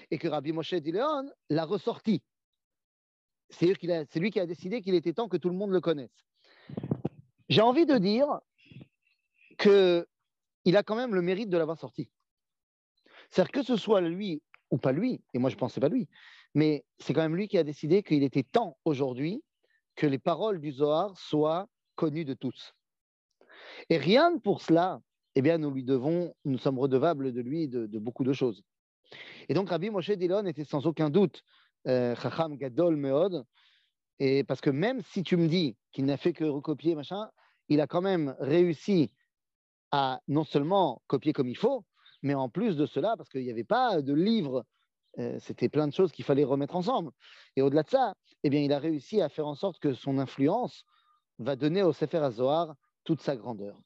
et que Rabbi Moshe Dileon l'a ressorti. C'est lui qui a décidé qu'il était temps que tout le monde le connaisse. J'ai envie de dire qu'il a quand même le mérite de l'avoir sorti. C'est-à-dire que ce soit lui ou pas lui, et moi je pense que pas lui, mais c'est quand même lui qui a décidé qu'il était temps aujourd'hui que les paroles du Zohar soient connues de tous. Et rien pour cela, eh bien, nous lui devons, nous sommes redevables de lui de, beaucoup de choses. Et donc, Rabbi Moshe Dillon était sans aucun doute euh, Chacham Gadol Meod, et parce que même si tu me dis qu'il n'a fait que recopier, machin, il a quand même réussi à non seulement copier comme il faut, mais en plus de cela, parce qu'il n'y avait pas de livre euh, c'était plein de choses qu'il fallait remettre ensemble. Et au-delà de ça, eh bien, il a réussi à faire en sorte que son influence va donner au Sefer HaZohar toute sa grandeur.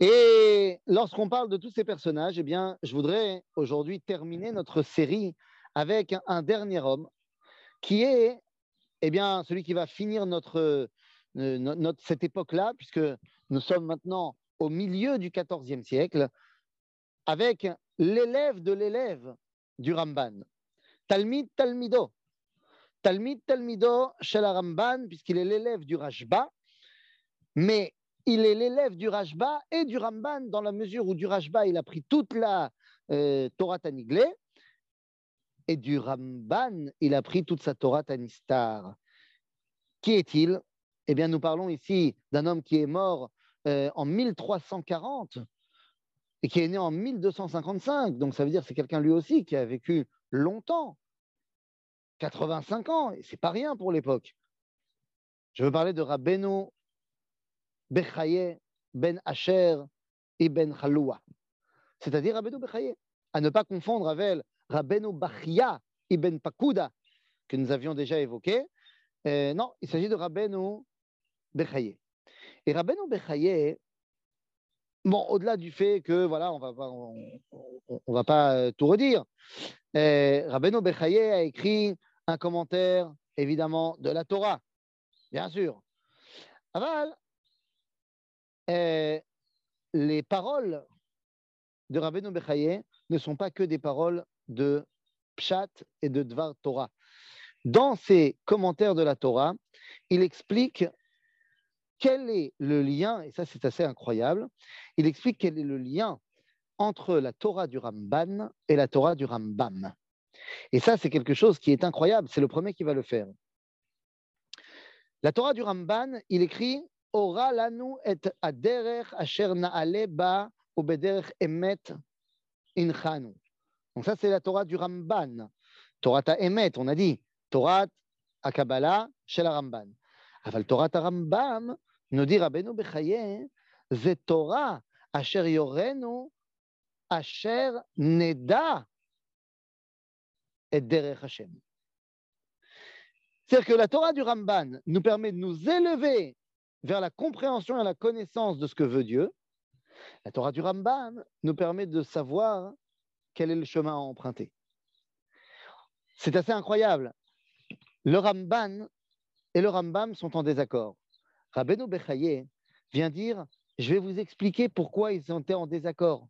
Et lorsqu'on parle de tous ces personnages, eh bien, je voudrais aujourd'hui terminer notre série avec un dernier homme qui est eh bien, celui qui va finir notre, euh, cette époque-là, puisque nous sommes maintenant au milieu du XIVe siècle, avec l'élève de l'élève du Ramban, Talmid Talmido. Talmid Talmido chez Ramban, puisqu'il est l'élève du Rajba, mais il est l'élève du Rajba et du Ramban dans la mesure où du Rajba, il a pris toute la euh, Torah Taniglé, et du Ramban, il a pris toute sa Torah Tanistar. Qui est-il? Eh bien, nous parlons ici d'un homme qui est mort euh, en 1340 et qui est né en 1255. Donc, ça veut dire que c'est quelqu'un lui aussi qui a vécu longtemps, 85 ans, et c'est pas rien pour l'époque. Je veux parler de Rabbeinu Bechaye ben Asher ibn Chaloua, c'est-à-dire Rabbeinu Bechaye, à ne pas confondre avec Rabbeinu Bachia ibn Pakuda, que nous avions déjà évoqué. Euh, non, il s'agit de Rabbeinu Bechaye. Et Rabbeinu Bechaye, bon, au-delà du fait que, voilà, on va, on, va pas euh, tout redire, euh, Rabbeinu Bechaye a écrit un commentaire, évidemment, de la Torah, bien sûr. Aval, euh, les paroles de Rabbeinu Bechaye ne sont pas que des paroles de Pshat et de Dvar Torah. Dans ses commentaires de la Torah, il explique quel est le lien, et ça c'est assez incroyable, il explique quel est le lien entre la Torah du Ramban et la Torah du Rambam. Et ça c'est quelque chose qui est incroyable, c'est le premier qui va le faire. La Torah du Ramban, il écrit Ora lanu et aderech asher naale ba emet inchanu. Donc ça, c'est la Torah du Ramban. Torah ta Emet, on a dit. Torah à Kabbalah chez la Ramban. Aval Torah ta Nous dit Rabbeinu Bechaye, c'est asher yorenu asher neda et derech Hashem. C'est-à-dire que la Torah du Ramban nous permet de nous élever vers la compréhension et la connaissance de ce que veut Dieu. La Torah du Rambam nous permet de savoir quel est le chemin à emprunter. C'est assez incroyable. Le Ramban et le Rambam sont en désaccord. Rabbeinu Bechaye vient dire Je vais vous expliquer pourquoi ils étaient en désaccord.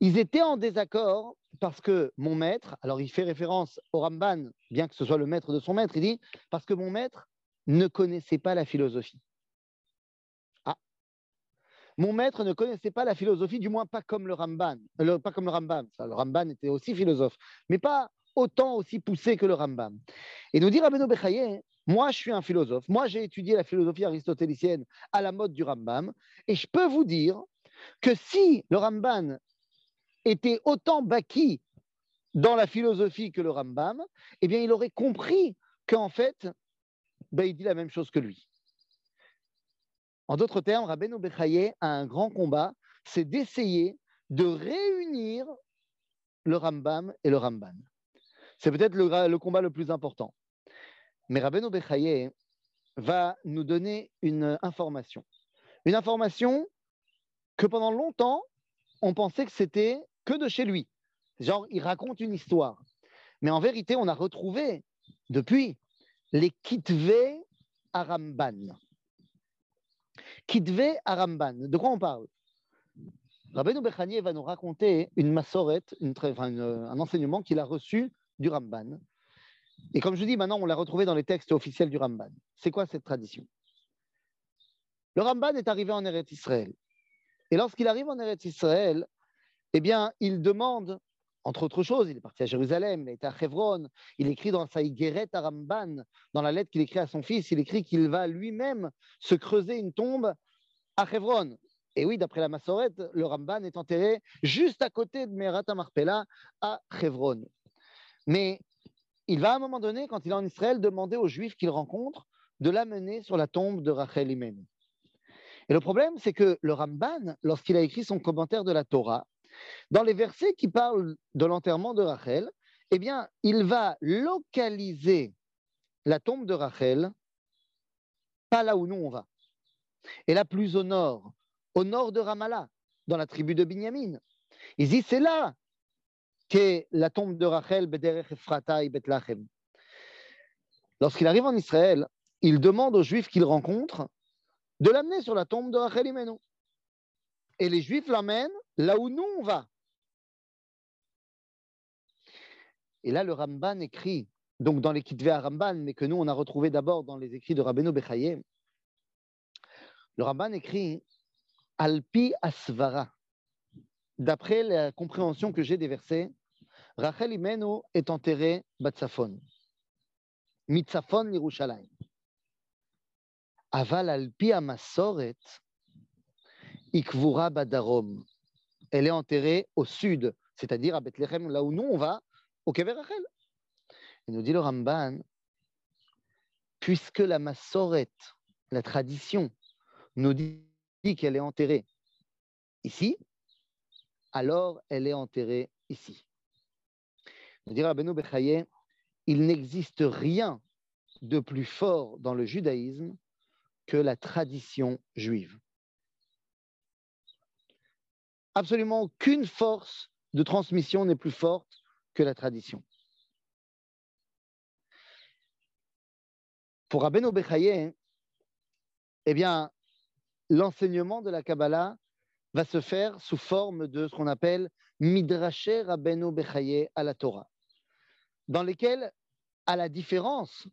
Ils étaient en désaccord parce que mon maître, alors il fait référence au Ramban, bien que ce soit le maître de son maître, il dit Parce que mon maître ne connaissait pas la philosophie. Mon maître ne connaissait pas la philosophie, du moins pas comme le Ramban. Euh, pas comme le Rambam. le Ramban était aussi philosophe, mais pas autant aussi poussé que le Rambam. Et nous dit Rabbeinu Bechaye, moi je suis un philosophe, moi j'ai étudié la philosophie aristotélicienne à la mode du Rambam, et je peux vous dire que si le Ramban était autant bâti dans la philosophie que le Rambam, eh bien il aurait compris qu'en fait, ben, il dit la même chose que lui. En d'autres termes, Rabbeinu Bechaye a un grand combat, c'est d'essayer de réunir le Rambam et le Ramban. C'est peut-être le, combat le plus important. Mais Rabbeinu Bechaye va nous donner une information. Une information que pendant longtemps, on pensait que c'était que de chez lui. Genre, il raconte une histoire. Mais en vérité, on a retrouvé depuis les Kitve Aramban. Kitve Aramban. De quoi on parle? Rabbeinu Bechani va nous raconter une massorette, un enseignement qu'il a reçu du Ramban. Et comme je dis, maintenant, on l'a retrouvé dans les textes officiels du Ramban. C'est quoi cette tradition? Le Ramban est arrivé en Eretz Israël. Et lorsqu'il arrive en Eretz Israël, eh bien, il demande entre autres choses, il est parti à Jérusalem, il été à Hebron, il écrit dans sa à Ramban, dans la lettre qu'il écrit à son fils, il écrit qu'il va lui-même se creuser une tombe à Hebron. Et oui, d'après la Massorette, le Ramban est enterré juste à côté de Merat Marpella à Hebron. Mais il va à un moment donné, quand il est en Israël, demander aux Juifs qu'il rencontre de l'amener sur la tombe de Rachel Imen. Et le problème, c'est que le Ramban, lorsqu'il a écrit son commentaire de la Torah, Dans les versets qui parlent de l'enterrement de Rachel, eh bien, il va localiser la tombe de Rachel, pas là où nous on va, et là plus au nord, au nord de Ramallah, dans la tribu de Binyamin. Il dit c'est là qu'est la tombe de Rachel, et. Lorsqu'il arrive en Israël, il demande aux Juifs qu'il rencontre de l'amener sur la tombe de Rachel Imenu. Et les Juifs l'amènent là où nous on va. Et là, le Ramban écrit, donc dans les Kitvé Ramban, mais que nous, on a retrouvé d'abord dans les écrits de Rabbeinu Bechaye, le Ramban écrit Alpi Asvara. D'après la compréhension que j'ai des versets, Rachel Imenu est enterré Batsafon, Mitzafon Yerushalayim. Aval Alpi Amasoret, Ikvura Badarom. Elle est enterrée au sud, c'est-à-dire à Bethléem, là où nous on va, au Kever Rachel. Il nous dit le Ramban, puisque la Massoret, la tradition, nous dit qu'elle est enterrée ici, alors elle est enterrée ici. Nous dit Rabbeinu Bechaye, il n'existe rien de plus fort dans le judaïsme que la tradition juive. Absolument aucune force de transmission n'est plus forte que la tradition. Pour Rabbeinu Bechaye, eh bien, l'enseignement de la Kabbalah va se faire sous forme de ce qu'on appelle Midrashe Rabbeinu Bechaye à la Torah, dans lesquels, à la différence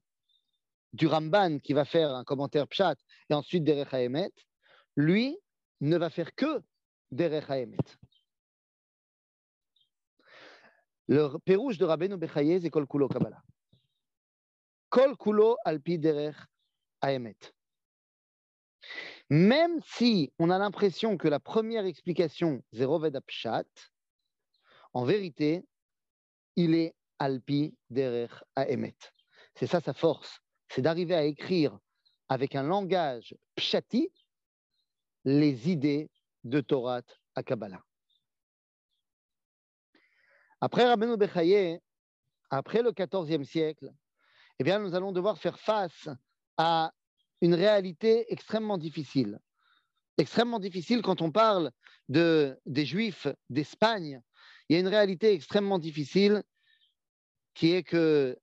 du Ramban qui va faire un commentaire Pshat et ensuite Derech Haemet, lui ne va faire que Derech Haemet. Le pérouge de Rabbeinu Bechaye, c'est Kol Kulo Kabbalah. Kol Kulo Alpi Derech Haemet. Même si on a l'impression que la première explication, Zero Pshat, en vérité, il est Alpi Derech Haemet. C'est ça sa force, c'est d'arriver à écrire avec un langage pshati les idées de Torah à Kabbalah. Après Rabbeinu Bechaye, après le XIVe siècle, eh bien, nous allons devoir faire face à une réalité extrêmement difficile. Extrêmement difficile quand on parle de, des Juifs d'Espagne. Il y a une réalité extrêmement difficile qui est que,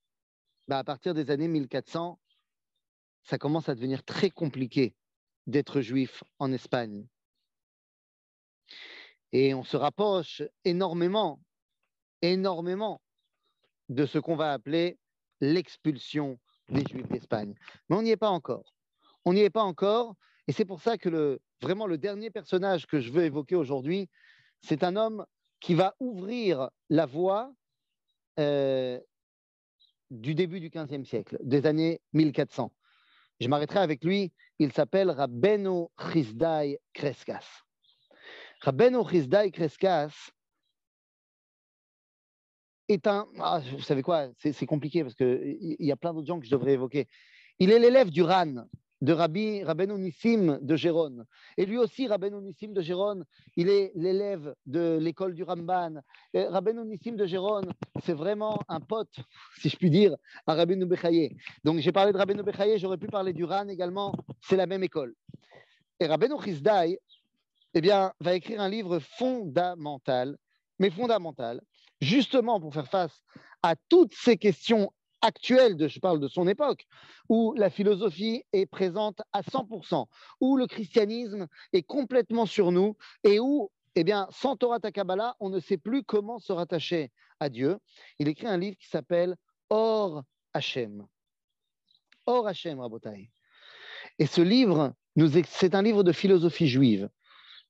bah, à partir des années 1400, ça commence à devenir très compliqué d'être juif en Espagne. Et on se rapproche énormément énormément de ce qu'on va appeler l'expulsion des Juifs d'Espagne. Mais on n'y est pas encore. On n'y est pas encore. Et c'est pour ça que vraiment le dernier personnage que je veux évoquer aujourd'hui, c'est un homme qui va ouvrir la voie euh, du début du XVe siècle, des années 1400. Je m'arrêterai avec lui. Il s'appelle Rabbeno Chizdai Kreskas. Rabbeno Chizdai Kreskas, est un. Ah, vous savez quoi C'est compliqué parce qu'il y a plein d'autres gens que je devrais évoquer. Il est l'élève du RAN, de Rabbi Rabbeinu Nissim de Gérone. Et lui aussi, Rabbeinu Nissim de Gérone, il est l'élève de l'école du Ramban. Et Rabbeinu Nissim de Gérone, c'est vraiment un pote, si je puis dire, à Rabbeinu Bechaye. Donc j'ai parlé de Rabbeinu Bechaye, j'aurais pu parler du RAN également, c'est la même école. Et Rabbeinu Chizdai, eh bien, va écrire un livre fondamental, mais fondamental, justement pour faire face à toutes ces questions actuelles, de, je parle de son époque, où la philosophie est présente à 100%, où le christianisme est complètement sur nous et où, eh bien, sans Torah Takabala, on ne sait plus comment se rattacher à Dieu. Il écrit un livre qui s'appelle Or Hachem. Or Hachem, Rabotai. Et ce livre, c'est un livre de philosophie juive,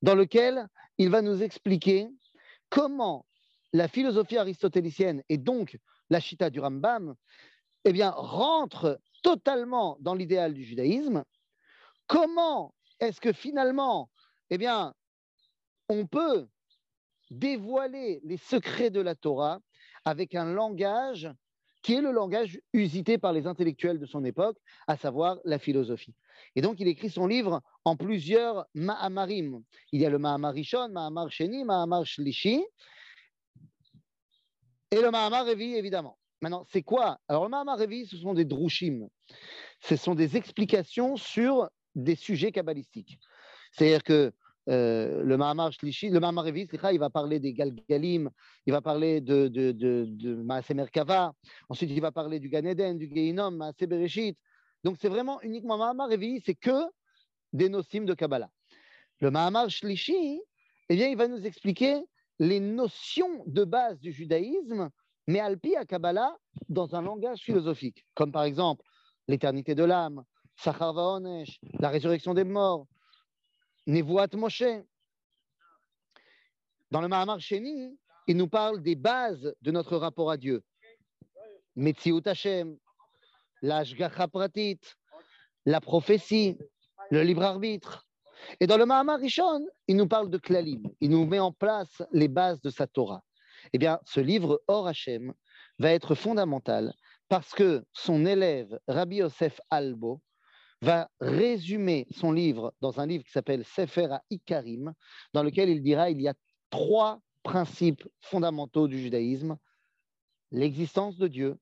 dans lequel il va nous expliquer comment la philosophie aristotélicienne et donc la chita du Rambam, eh bien, rentre totalement dans l'idéal du judaïsme. Comment est-ce que finalement, eh bien, on peut dévoiler les secrets de la Torah avec un langage qui est le langage usité par les intellectuels de son époque, à savoir la philosophie. Et donc, il écrit son livre en plusieurs Ma'amarim. Il y a le Ma'amar Rishon, Ma'amar Sheni, Ma'amar Shlishi, et le Ma'amar Revi, évidemment. Maintenant, c'est quoi? Alors, le Ma'amar Revi, ce sont des drushim. Ce sont des explications sur des sujets kabbalistiques. C'est-à-dire que euh, le Mahamar Shlishi, le Mahamar Revi, il va parler des Galgalim, il va parler de, de, de, de Maaseh Merkava, ensuite il va parler du Gan Eden, du Geinom, Maaseh Bereshit. Donc c'est vraiment uniquement Mahamar Revi, c'est que des nosim de Kabbalah. Le Mahamar Shlishi, eh bien, il va nous expliquer les notions de base du judaïsme, mais alpi à Kabbalah dans un langage philosophique, comme par exemple l'éternité de l'âme, Sachar Vaonesh, la résurrection des morts, Nevuat Moshe. Dans le Mahamar Sheni, il nous parle des bases de notre rapport à Dieu. Metziut Hashem, l'Ashgacha Pratit, la prophétie, le libre arbitre. Et dans le Mahamar Rishon, il nous parle de Klalim. Il nous met en place les bases de sa Torah. Eh bien, ce livre, Or Hashem, va être fondamental parce que son élève, Rabbi Yosef Albo, va résumer son livre dans un livre qui s'appelle Sefer Ikarim, dans lequel il dira il y a trois principes fondamentaux du judaïsme l'existence de Dieu,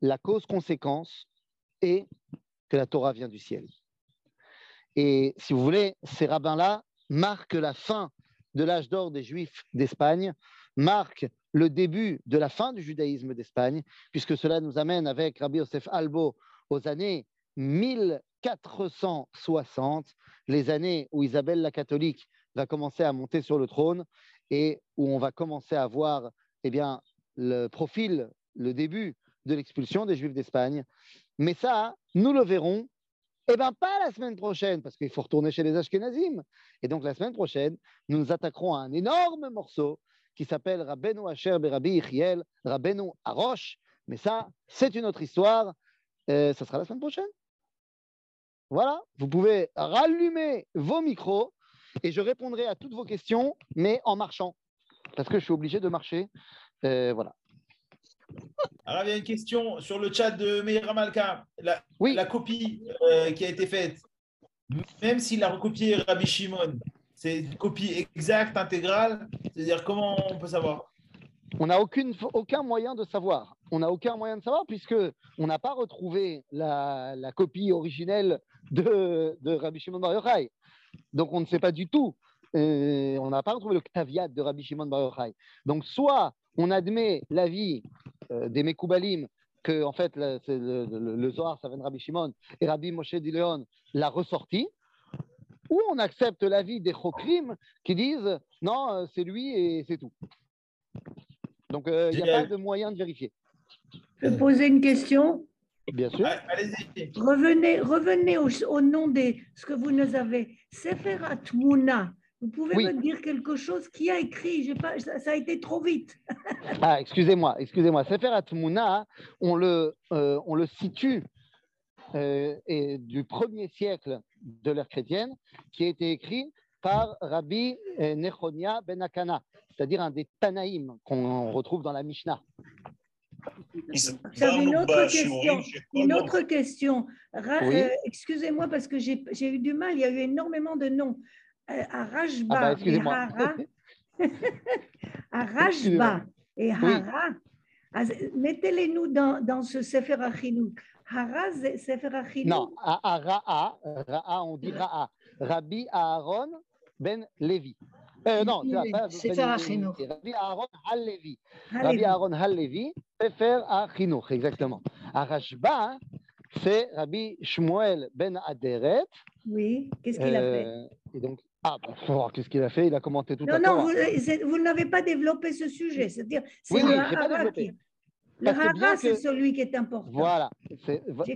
la cause-conséquence et que la Torah vient du ciel. Et si vous voulez, ces rabbins-là marquent la fin de l'âge d'or des Juifs d'Espagne, marquent le début de la fin du judaïsme d'Espagne, puisque cela nous amène avec Rabbi Yosef Albo aux années 1460, les années où Isabelle la catholique va commencer à monter sur le trône et où on va commencer à voir eh bien, le profil, le début de l'expulsion des Juifs d'Espagne. Mais ça, nous le verrons, eh bien pas la semaine prochaine, parce qu'il faut retourner chez les Ashkenazim. Et donc la semaine prochaine, nous nous attaquerons à un énorme morceau qui s'appelle Rabbeinu Asher Berabi Ichiel, Rabbeinu Arosh. Mais ça, c'est une autre histoire. Euh, ça sera la semaine prochaine. Voilà, vous pouvez rallumer vos micros et je répondrai à toutes vos questions, mais en marchant, parce que je suis obligé de marcher. Euh, voilà. Alors, il y a une question sur le chat de Meir Malka. La, la copie euh, qui a été faite, même s'il a recopié Rabbi Shimon, c'est une copie exacte, intégrale C'est-à-dire, comment on peut savoir? On n'a aucun moyen de savoir. On n'a aucun moyen de savoir puisque on n'a pas retrouvé la, la, copie originelle de, de Rabbi Shimon Bar Yochai. Donc on ne sait pas du tout. Euh, on n'a pas retrouvé le caviat de Rabbi Shimon Bar Yochai. Donc soit on admet l'avis des Mekoubalim que en fait le, le, le, Zohar ça vient de Rabbi Shimon et Rabbi Moshe Dileon l'a ressorti, ou on accepte l'avis des Chokrim qui disent non euh, c'est lui et c'est tout. Donc il n'y a pas de moyen de vérifier. Je peux poser une question Bien sûr. Revenez, revenez au, nom de ce que vous nous avez. Seferat Mouna. Vous pouvez me dire quelque chose Qui a écrit pas, ça, a été trop vite. ah, excusez-moi, excusez-moi. Seferat Mouna, on le, euh, on le situe euh, et du premier siècle de l'ère chrétienne, qui a été écrit par Rabbi euh, Nechonia Ben Akana, c'est-à-dire un des Tanaïm qu'on retrouve dans la Mishnah. J'avais une autre question. Une autre question. Euh, excusez-moi parce que j'ai eu du mal. Il y a eu énormément de noms. Euh, Arashba ah bah, et Hara. et Hara. Mettez-les nous dans, dans ce Sefer Achinouk. Hara, Sefer Achinouk. Non, Ra'a, Ra'a, on dit Ra'a. Rabbi Aaron ben Lévi. Euh, non, c'est. Rabbi Aaron Hal-Levi. Rabbi Aaron Hal-Levi, Sefer Achinouk, exactement. Arashba, c'est Rabbi Shmuel ben Aderet. Oui, qu'est-ce qu'il a fait? Euh, et donc, ah, bon, qu'est-ce qu'il a fait Il a commenté tout non, à Non, non, vous, vous n'avez pas développé ce sujet. C'est-à-dire, c'est oui, oui, le développé. Le Hara, c'est celui qui est important. Voilà.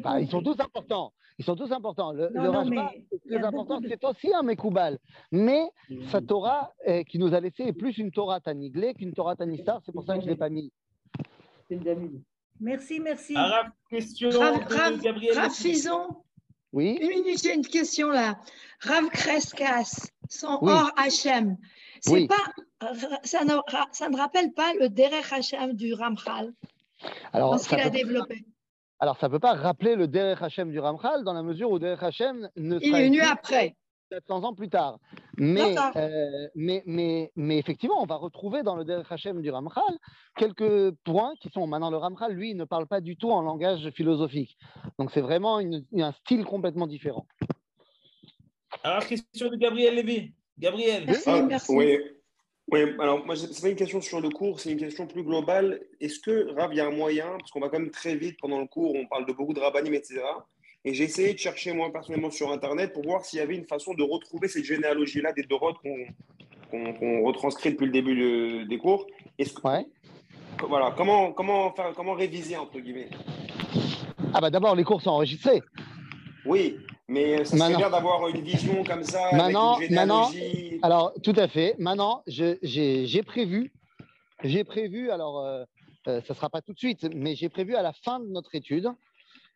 Bah, ils sont tous importants. Ils sont tous importants. Le, non, le mais très important, c'est aussi un Mekoubal. Mais sa Torah eh, qui nous a laissé est plus une Torah Taniglé qu'une Torah Tanistar. C'est pour ça que je ne l'ai pas mis. Merci, merci. Arabe, question de Gabriel. Rav Fison. Oui. Une minute, j'ai une question là. Rav Kreskas, son Or Hachem. C'est pas, ça ne, ça ne rappelle pas le Derech Hachem du Ramchal Alors, qu'il a développé. Alors, ça ne peut pas rappeler le Derech Hashem du Ramchal dans la mesure où Derech Hashem ne Il est venu après. 700 ans plus tard. Mais, euh, mais, mais, mais, effectivement, on va retrouver dans le Derech Hashem du Ramchal quelques points qui sont. Maintenant, le Ramchal, lui, ne parle pas du tout en langage philosophique. Donc, c'est vraiment un style complètement différent. Alors, question de Gabriel Lévy. Gabriel. Merci, merci. Oui. Oui, alors moi, ce n'est pas une question sur le cours, c'est une question plus globale. Est-ce que, Rav, il y a un moyen, parce qu'on va quand même très vite pendant le cours, on parle de beaucoup de rabbinim, etc. Et j'ai essayé de chercher, moi, personnellement, sur Internet pour voir s'il y avait une façon de retrouver cette généalogie-là des Dorotes qu'on retranscrit depuis le début des cours. Est-ce que, ouais. Voilà, comment, comment, faire, comment réviser, entre guillemets? Ah, bah d'abord, les cours sont enregistrés. Oui, mais ça serait bien d'avoir une vision comme ça. Maintenant, avec une généalogie... alors tout à fait. Maintenant, j'ai prévu, j'ai prévu, alors euh, euh, ça ne sera pas tout de suite, mais j'ai prévu à la fin de notre étude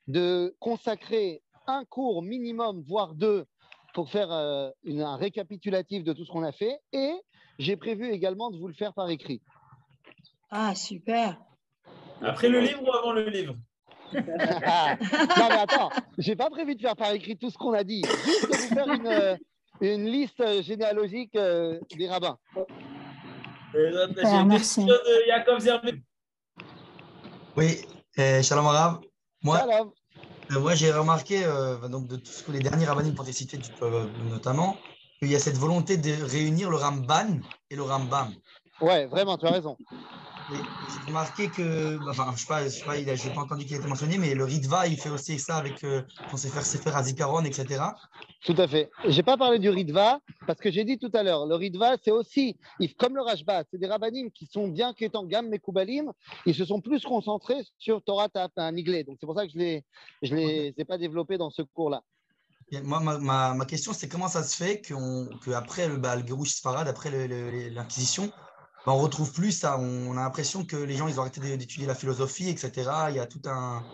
de consacrer un cours minimum, voire deux, pour faire euh, un récapitulatif de tout ce qu'on a fait. Et j'ai prévu également de vous le faire par écrit. Ah, super. Après le livre ou avant le livre? non, mais attends, j'ai pas prévu de faire par écrit tout ce qu'on a dit, juste de vous faire une, euh, une liste généalogique euh, des rabbins. Euh, merci. de Jacob Oui, Shalom Arabe. Moi, moi j'ai remarqué, donc, de tous les derniers rabbins pour des cités, notamment, qu'il y a cette volonté de réunir le Ramban et le Rambam. Ouais, vraiment, tu as raison. J'ai remarqué que, enfin, je ne sais pas, je n'ai pas entendu qu'il était mentionné, mais le Ritva, il fait aussi ça avec euh, quand c'est faire Sefer Azikaron, etc. Tout à fait. Je n'ai pas parlé du Ritva parce que j'ai dit tout à l'heure, le Ritva, c'est aussi, comme le Rajba, c'est des rabbinim qui sont bien qu'étant gamme Mekoubalim, ils se sont plus concentrés sur Torah un Niglé. Donc c'est pour ça que je ne les, ai pas développés dans ce cours-là. Moi, ma, ma, question, c'est comment ça se fait qu'après le, le Gerouch Sfarad, après l'Inquisition, on retrouve plus ça. On, a l'impression que les gens, ils ont arrêté d'étudier la philosophie, etc. Il y a tout un.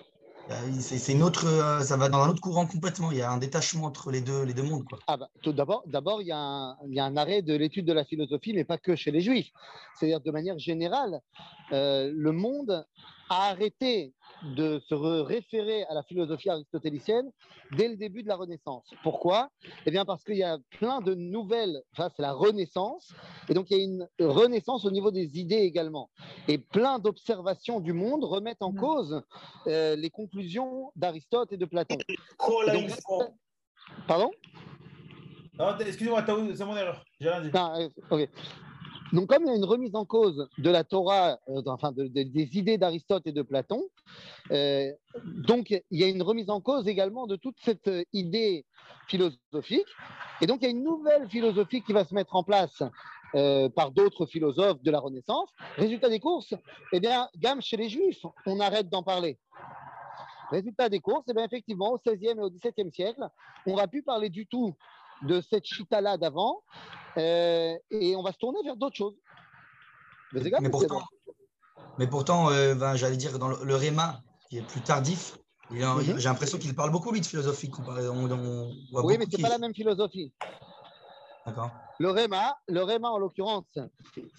C'est une autre, euh, ça va dans un autre courant complètement. Il y a un détachement entre les deux, les deux mondes. Ah bah, tout d'abord, d'abord, il y, a un, il y a un arrêt de l'étude de la philosophie, mais pas que chez les juifs. C'est-à-dire de manière générale, euh, le monde a arrêté de se référer à la philosophie aristotélicienne dès le début de la Renaissance. Pourquoi? Eh bien parce qu'il y a plein de nouvelles, enfin c'est la Renaissance, et donc il y a une renaissance au niveau des idées également. Et plein d'observations du monde remettent en cause euh, les conclusions d'Aristote et de Platon. pardon? Excusez-moi, c'est mon erreur. J'ai rien dit. Euh, ok. Donc, comme il y a une remise en cause de la Torah, euh, enfin des idées d'Aristote et de Platon, euh, donc il y a une remise en cause également de toute cette euh, idée philosophique. Et donc, il y a une nouvelle philosophie qui va se mettre en place par d'autres philosophes de la Renaissance. Résultat des courses, eh bien, gamme chez les Juifs, on arrête d'en parler. Résultat des courses, eh bien, effectivement, au XVIe et au XVIIe siècle, on n'a pu parler du tout de cette chita-là d'avant, euh, et on va se tourner vers d'autres choses. Mais, pourtant, mais pourtant euh, ben, j'allais dire, dans le, Réma, qui est plus tardif, mhm. j'ai l'impression qu'il parle beaucoup, lui, de philosophie. oui, mais ce n'est pas la même philosophie. Le Réma, le Réma en l'occurrence,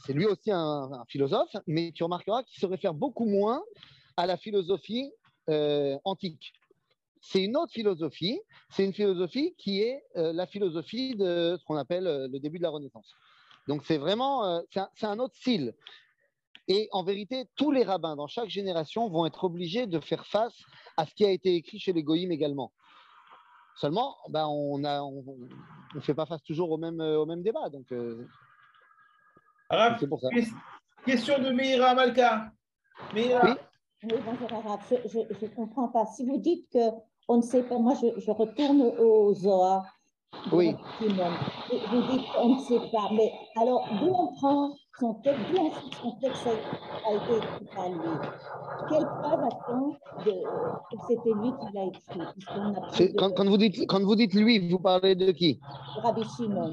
c'est lui aussi un, philosophe, mais tu remarqueras qu'il se réfère beaucoup moins à la philosophie euh, antique c'est une autre philosophie. C'est une philosophie qui est euh, la philosophie de ce qu'on appelle euh, le début de la Renaissance. Donc c'est vraiment, euh, c'est un, autre style. Et en vérité, tous les rabbins dans chaque génération vont être obligés de faire face à ce qui a été écrit chez les goïms également. Seulement, ben, on ne on, fait pas face toujours au même, au même débat. Donc, c'est pour ça. Question de Meira Malka. Meira. Oui. bonjour Je ne comprends pas. Si vous dites que on ne sait pas. Moi, je, retourne au Zohar. Oui. Vous dites on ne sait pas. Mais alors, d'où on prend son texte, d'où son texte a été écrit par lui? Quelle preuve a-t-on que c'était lui qui l'a écrit? Quand, quand, vous dites, quand vous dites lui, vous parlez de qui? Rabbi Shimon.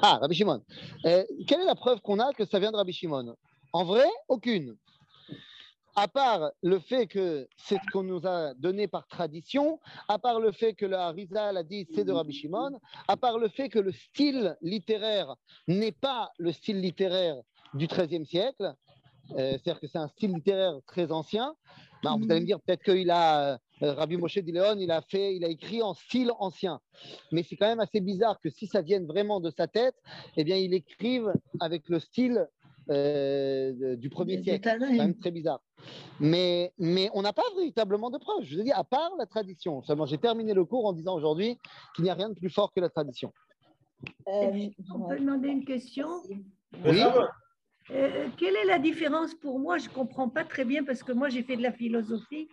Ah, Rabbi Shimon. Euh, quelle est la preuve qu'on a que ça vient de Rabbi Shimon? En vrai, aucune à part le fait que c'est ce qu'on nous a donné par tradition, à part le fait que le Harizal a dit c'est de Rabbi Shimon, à part le fait que le style littéraire n'est pas le style littéraire du XIIIe siècle, c'est-à-dire que c'est un style littéraire très ancien. Ben, vous allez me dire peut-être qu'il a, Rabbi Moshe Dileon, il a il a écrit en style ancien. Mais c'est quand même assez bizarre que si ça vienne vraiment de sa tête, eh bien, il écrive avec le style euh, du premier siècle. C'est quand même très bizarre. Mais, mais on n'a pas véritablement de preuves. Je vous ai dit, à part la tradition. Seulement, j'ai terminé le cours en disant aujourd'hui qu'il n'y a rien de plus fort que la tradition. Euh, on peut demander une question? Oui. Euh, quelle est la différence pour moi? Je ne comprends pas très bien parce que moi j'ai fait de la philosophie.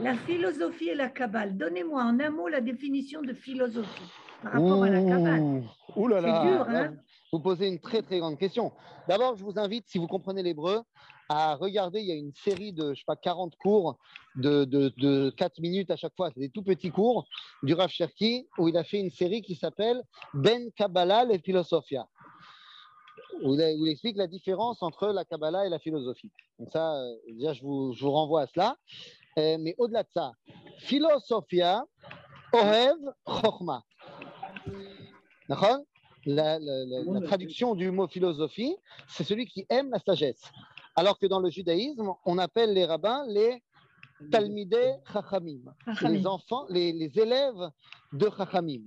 La philosophie et la Kabbale. Donnez-moi en un mot la définition de philosophie par rapport à la Kabbale. Ouh là là, dur, hein? Vous posez une très très grande question. D'abord, je vous invite, si vous comprenez l'hébreu, à regarder. Il y a une série de, je sais pas, 40 cours de, de, 4 minutes à chaque fois. C'est des tout petits cours du Rav Cherki où il a fait une série qui s'appelle Ben Kabbalah et Philosophia. Où il, explique la différence entre la Kabbalah et la philosophie. Donc ça, euh, déjà, je vous, renvoie à cela. Euh, mais au-delà de ça, Philosophia, Ohev, Chochma. La, traduction du mot philosophie, c'est celui qui aime la sagesse. Alors que dans le judaïsme, on appelle les rabbins les talmidei chachamim, les enfants, les, élèves de chachamim.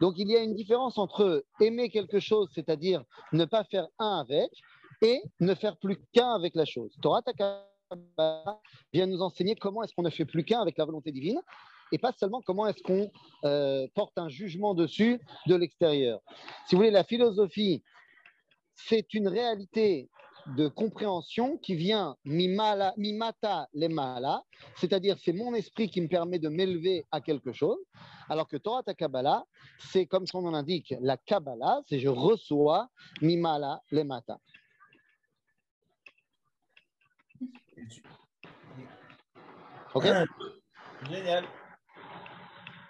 Donc il y a une différence entre aimer quelque chose, c'est-à-dire ne pas faire un avec, et ne faire plus qu'un avec la chose. Torah Takaba vient nous enseigner comment est-ce qu'on ne fait plus qu'un avec la volonté divine, et pas seulement comment est-ce qu'on euh, porte un jugement dessus de l'extérieur. Si vous voulez, la philosophie, c'est une réalité de compréhension qui vient mimala, mimata les mala, c'est-à-dire c'est mon esprit qui me permet de m'élever à quelque chose, alors que Torah ta Kabbalah, c'est comme son nom l'indique, la Kabbalah, c'est je reçois mimala les mata. Ok? Génial.